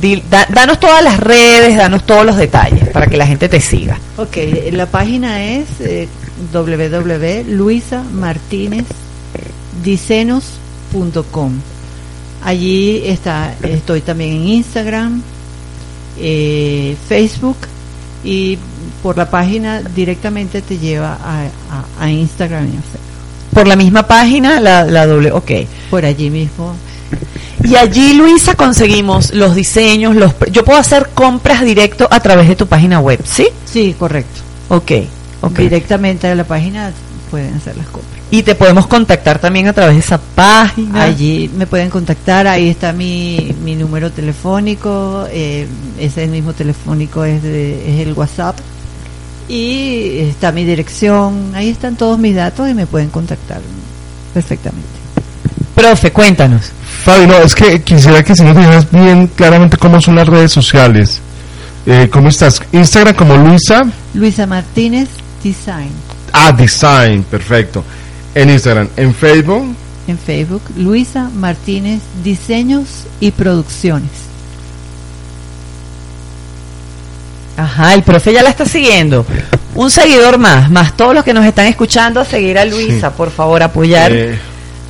di- da- danos todas las redes, danos todos los detalles para que la gente te siga. Ok, la página es eh, www.luisamartinezdisenos.com. Allí está, estoy también en Instagram eh, Facebook y por la página directamente te lleva a, a- a Instagram y a Facebook. Por la misma página, la, la doble, ok. Por allí mismo. Y allí, Luisa, conseguimos los diseños, los yo puedo hacer compras directo a través de tu página web, ¿sí? Sí, correcto. Ok, ok. Directamente a la página pueden hacer las compras. Y te podemos contactar también a través de esa página. Allí me pueden contactar, ahí está mi, mi número telefónico, eh, ese mismo telefónico es, de- es el WhatsApp y está mi dirección, ahí están todos mis datos y me pueden contactar perfectamente. Profe, cuéntanos. Fabi, no, es que quisiera que si nos dijeras bien claramente cómo son las redes sociales. Eh, ¿Cómo estás? Instagram como Luisa. Luisa Martínez Design Ah, Design, perfecto. En Instagram, en Facebook. en Facebook, Luisa Martínez Diseños y Producciones. Ajá, el profe ya la está siguiendo. Un seguidor más, más todos los que nos están escuchando, a seguir a Luisa, por favor, apoyar, Eh,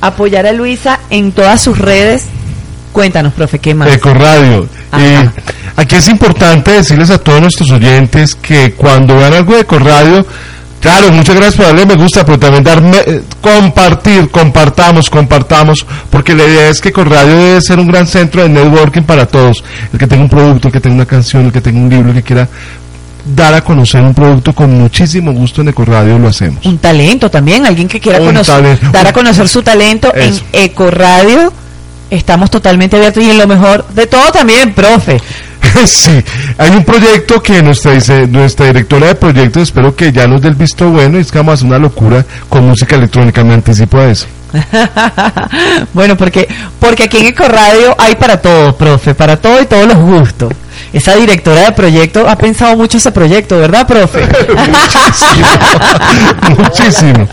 apoyar a Luisa en todas sus redes. Cuéntanos, profe, ¿qué más? Ecoradio. Eh, aquí es importante decirles a todos nuestros oyentes que cuando vean algo de Ecoradio, claro, muchas gracias por darle me gusta, pero también darme, eh, compartir, compartamos, compartamos, porque la idea es que Ecoradio debe ser un gran centro de networking para todos. El que tenga un producto, el que tenga una canción, el que tenga un libro, el que quiera dar a conocer un producto con muchísimo gusto en Ecoradio lo hacemos. Un talento también, alguien que quiera conocer, talento. dar a conocer su talento Eso. en Ecoradio. Estamos totalmente abiertos y en lo mejor de todo también, profe. Sí, hay un proyecto que nuestra, dice, nuestra directora de proyectos, espero que ya nos dé el visto bueno, y es que vamos a hacer una locura con música electrónica, me anticipo a eso. bueno, porque porque aquí en Ecoradio hay para todo, profe, para todo y todos los gustos. Esa directora de proyecto ha pensado mucho ese proyecto, ¿verdad, profe? Muchísimo.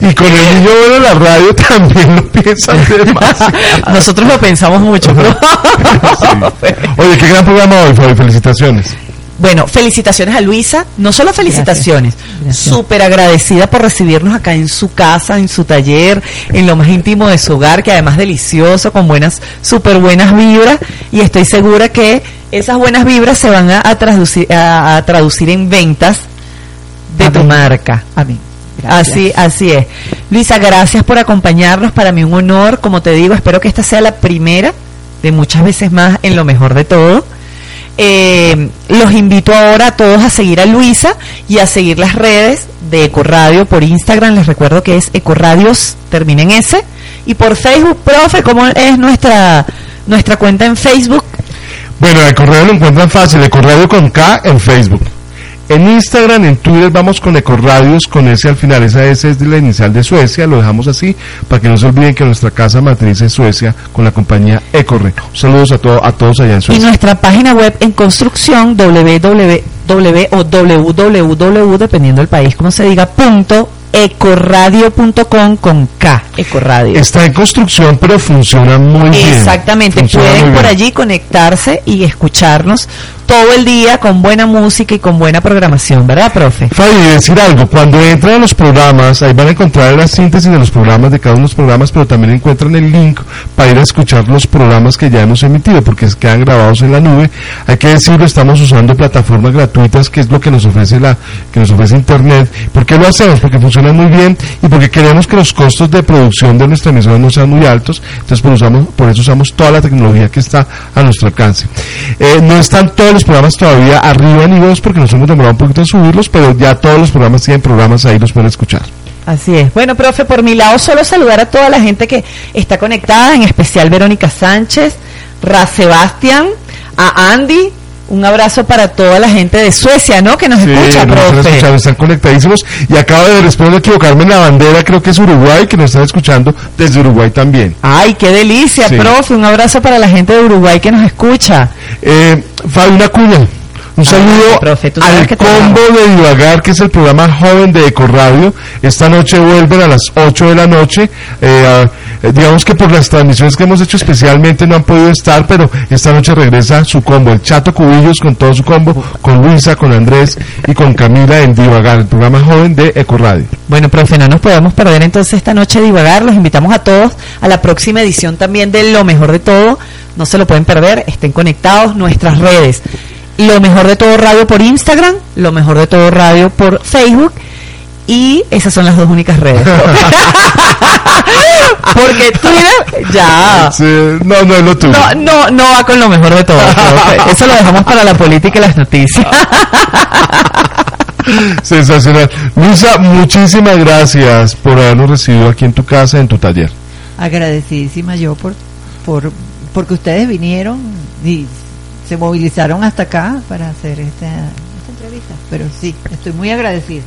Y con el niño bueno de la radio también lo piensan demasiado. Nosotros lo pensamos mucho, profe. Oye, qué gran programa hoy, Fabi, felicitaciones. Bueno, felicitaciones a Luisa, no solo felicitaciones, súper agradecida por recibirnos acá en su casa, en su taller, en lo más íntimo de su hogar, que además delicioso, con buenas, súper buenas vibras, y estoy segura que esas buenas vibras se van a, a traducir, a, a traducir en ventas de tu marca. Amén. Así, así es. Luisa, gracias por acompañarnos. Para mí un honor, como te digo, espero que esta sea la primera de muchas veces más en lo mejor de todo. Eh, los invito ahora a todos a seguir a Luisa y a seguir las redes de Ecoradio por Instagram. Les recuerdo que es Ecoradios, termina en S. Y por Facebook, profe, ¿cómo es nuestra, nuestra cuenta en Facebook? Bueno, el correo lo encuentran fácil, Ecorradio con K en Facebook. En Instagram, en Twitter vamos con Ecorradios con S al final, esa S es de la inicial de Suecia, lo dejamos así para que no se olviden que nuestra casa matriz es Suecia con la compañía Ecorre. Saludos a, todo, a todos allá en Y Suecia. nuestra página web en construcción www o www, dependiendo del país, como se diga, punto ecoradio.com con K, Ecoradio. Está en construcción, pero funciona muy bien. Exactamente, pueden por allí conectarse y escucharnos todo el día con buena música y con buena programación, ¿verdad, profe? Fabi, decir algo, cuando entran a los programas, ahí van a encontrar la síntesis de los programas, de cada uno de los programas, pero también encuentran el link para ir a escuchar los programas que ya hemos emitido, porque quedan grabados en la nube. Hay que decirlo, estamos usando plataformas gratuitas, que es lo que nos ofrece la, que nos ofrece Internet. ¿Por qué lo hacemos? Porque funciona muy bien y porque queremos que los costos de producción de nuestra emisora no sean muy altos, entonces por, usamos, eso usamos toda la tecnología que está a nuestro alcance. Eh, no están todos los programas todavía arriba en iVoox porque nos hemos demorado un poquito en subirlos, pero ya todos los programas tienen programas ahí, los pueden escuchar. Así es. Bueno, profe, por mi lado solo saludar a toda la gente que está conectada, en especial Verónica Sánchez, Ra Sebastián, a Andy. Un abrazo para toda la gente de Suecia, ¿no? Que nos Sí, escucha, nos están profe. escuchando, están conectadísimos y acabo de espero no equivocarme en la bandera, creo que es Uruguay, que nos están escuchando desde Uruguay también. Ay, qué delicia, Sí. profe. Un abrazo para la gente de Uruguay que nos escucha. Eh, Fabi, una cuña. Un saludo profe, tú sabes al combo de Divagar, que es el programa joven de Ecoradio. Esta noche vuelven a las 8 de la noche. Eh, eh, digamos que por las transmisiones que hemos hecho especialmente no han podido estar, pero esta noche regresa su combo, el Chato Cubillos con todo su combo, con Luisa, con Andrés y con Camila en Divagar, el programa joven de Ecoradio. Bueno, profe, no nos podemos perder entonces esta noche divagar. Los invitamos a todos a la próxima edición también de Lo Mejor de Todo, no se lo pueden perder, estén conectados, nuestras redes. Lo mejor de todo radio por Instagram, lo mejor de todo radio por Facebook y esas son las dos únicas redes. Porque Twitter ya Sí, no, no es lo tuyo. no, no, no va con lo mejor de todo. profe. Eso lo dejamos para la política y las noticias. Sensacional. Luisa, muchísimas gracias por habernos recibido aquí en tu casa, en tu taller. Agradecidísima yo por, por porque ustedes vinieron y se movilizaron hasta acá para hacer esta, esta entrevista. Pero sí, estoy muy agradecida.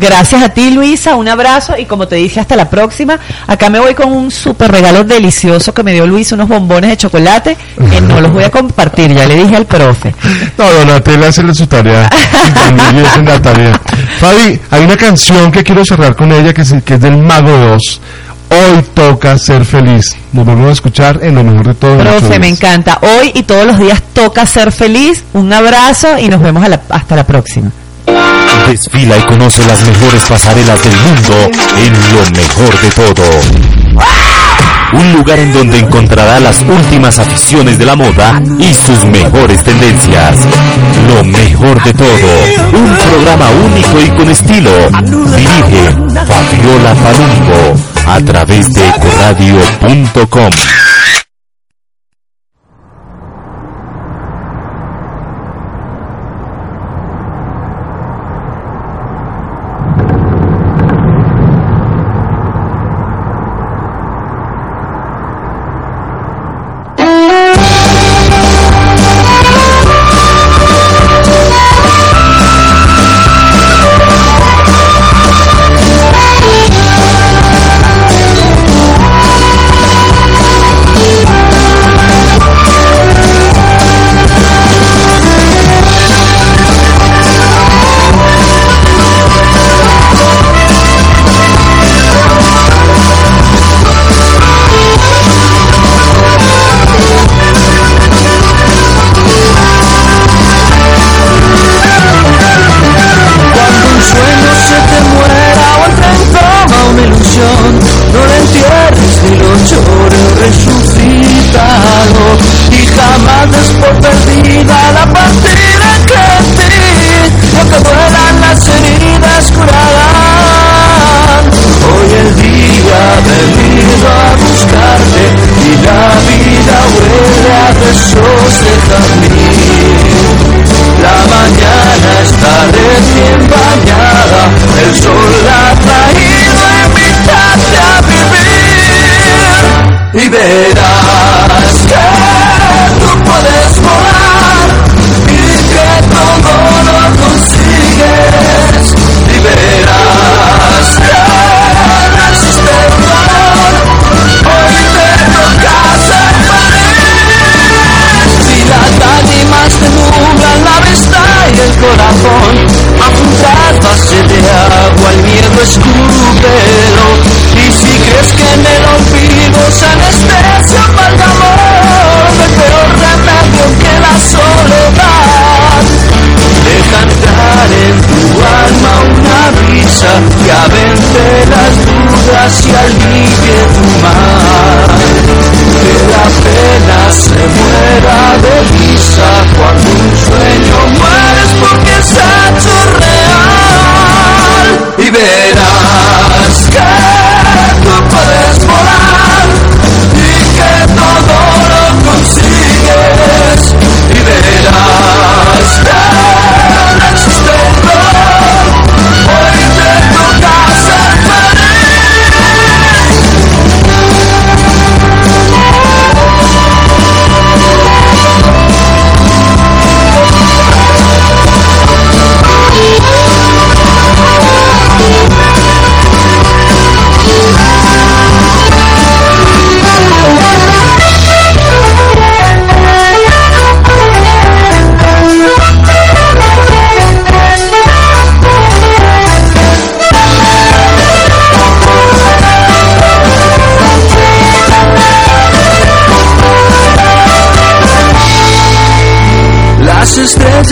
Gracias a ti, Luisa. Un abrazo y como te dije, hasta la próxima. Acá me voy con un súper regalo delicioso que me dio Luisa, unos bombones de chocolate que no los voy a compartir. Ya le dije al profe. No, Donatella hace su tarea. La tarea. Fabi, hay una canción que quiero cerrar con ella que es, que es del Mago 2. Hoy toca ser feliz. Nos vamos a escuchar en lo mejor de todo. Profe, me encanta. Hoy y todos los días toca ser feliz. Un abrazo y nos vemos a la- hasta la próxima. Desfila y conoce las mejores pasarelas del mundo en lo mejor de todo. Un lugar en donde encontrará las últimas aficiones de la moda y sus mejores tendencias. Lo mejor de todo. Un programa único y con estilo. Dirige Fabiola Palumbo a través de ecoradio.com.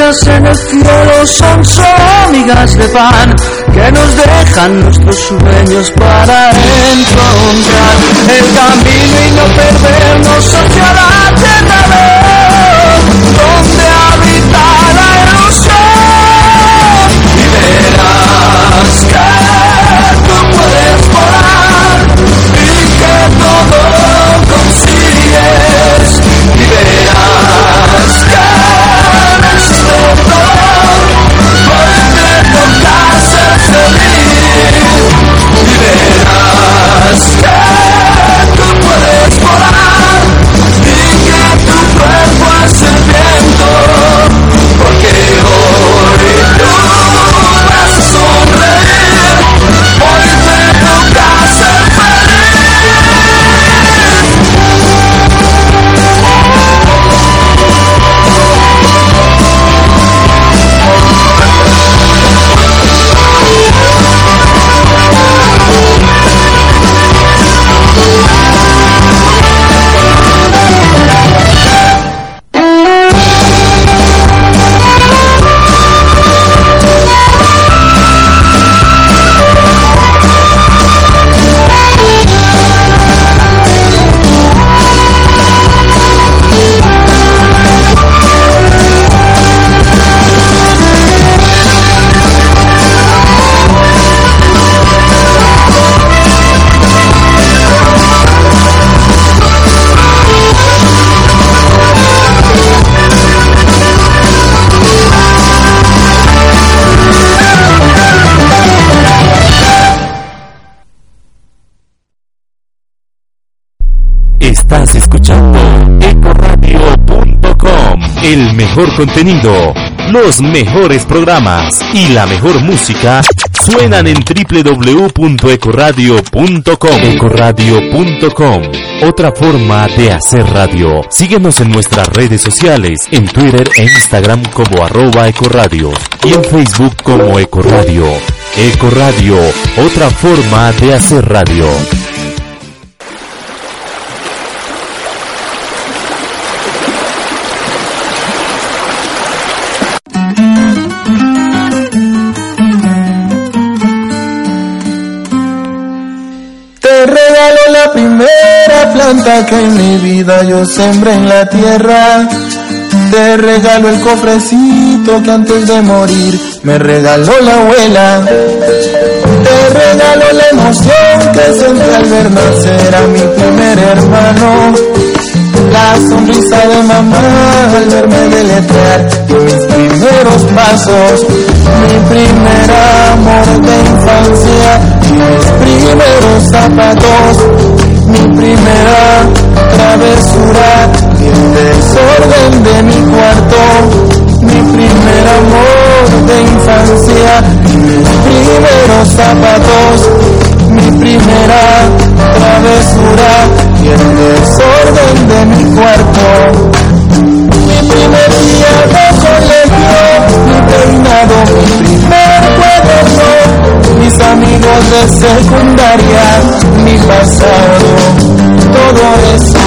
en el cielo son solo migas de pan que nos dejan nuestros sueños para encontrar el camino y no perdernos hacia la tierra mejor contenido, los mejores programas y la mejor música suenan en www.ecoradio.com. Ecoradio.com. Otra forma de hacer radio. Síguenos en nuestras redes sociales, en Twitter e Instagram como arroba ecoradio y en Facebook como Ecoradio. Ecoradio, otra forma de hacer radio. Planta que en mi vida yo sembré en la tierra. Te regalo el cofrecito que antes de morir me regaló la abuela. Te regalo la emoción que sentí al ver nacer a mi primer hermano. La sonrisa de mamá al verme deletrear mis primeros pasos, mi primer amor de infancia, mis primeros zapatos, mi primera travesura y el desorden de mi cuarto, mi primer amor de infancia, mis primeros zapatos, mi primera travesura y el desorden de mi cuarto. Mi primer día de colegio, mi peinado, mi primer mis amigos de secundaria, mi pasado, todo eso.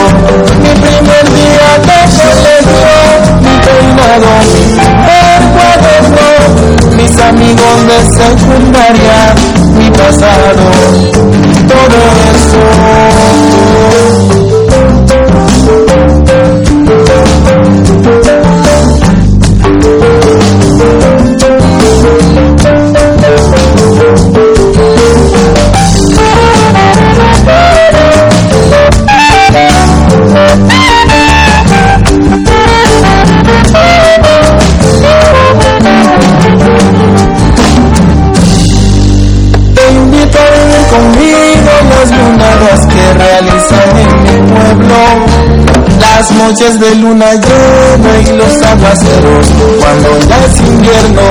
Mi primer día de colegio, mi peinado, primer cuaderno, mis amigos de secundaria, mi pasado, todo eso. Las noches de luna llena y los aguaceros cuando ya es invierno.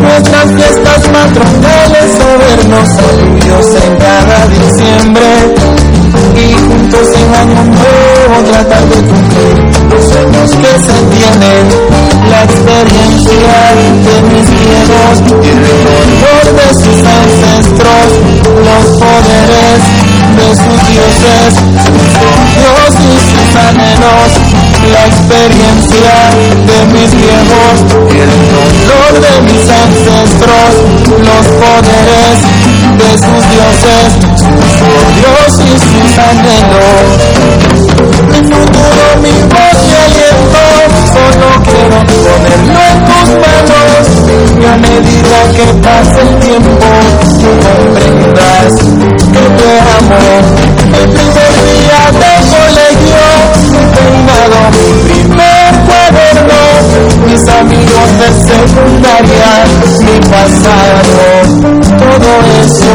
Nuestras fiestas patronales a vernos saludos en cada diciembre. Y juntos en año nuevo tratar de cumplir los sueños que se tienen. La experiencia de mis viejos y el de sus ancestros, los poderes de sus dioses, sus Dios y sus anhelos, la experiencia de mis viejos el dolor de mis ancestros, los poderes de sus dioses, sus Dios y sus anhelos. Mi futuro, mi voz y aliento, solo quiero ponerlo en tus manos. Y a medida que pasa el tiempo, tú comprenderás que te amo. Mi primer día de colegio, peinado, mi primer cuaderno, mis amigos de secundaria, mi pasado, todo eso.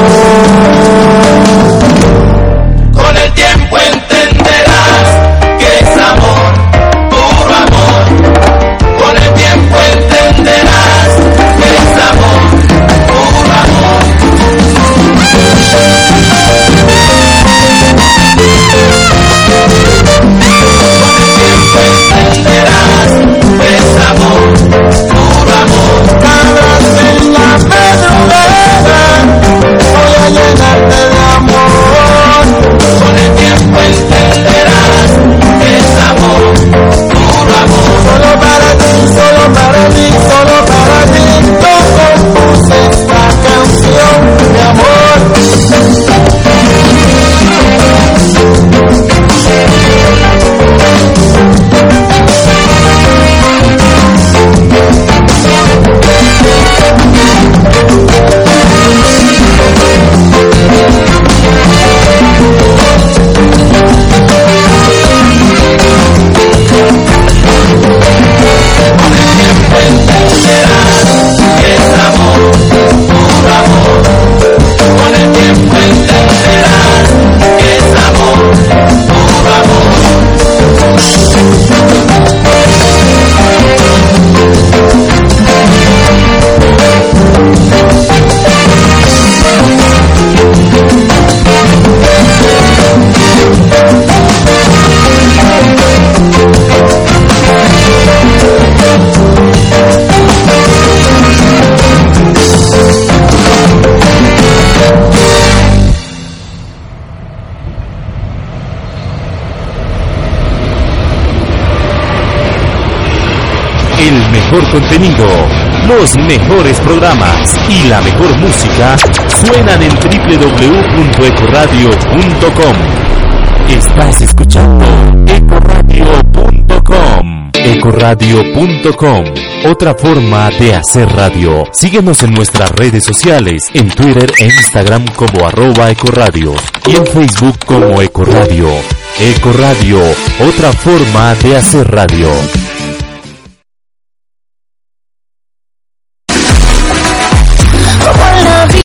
Los mejores programas y la mejor música suenan en www.ecoradio.com. Estás escuchando ecoradio.com. Ecoradio.com. Otra forma de hacer radio. Síguenos en nuestras redes sociales, en Twitter e Instagram como arroba ecoradio y en Facebook como Ecoradio. Ecoradio, otra forma de hacer radio.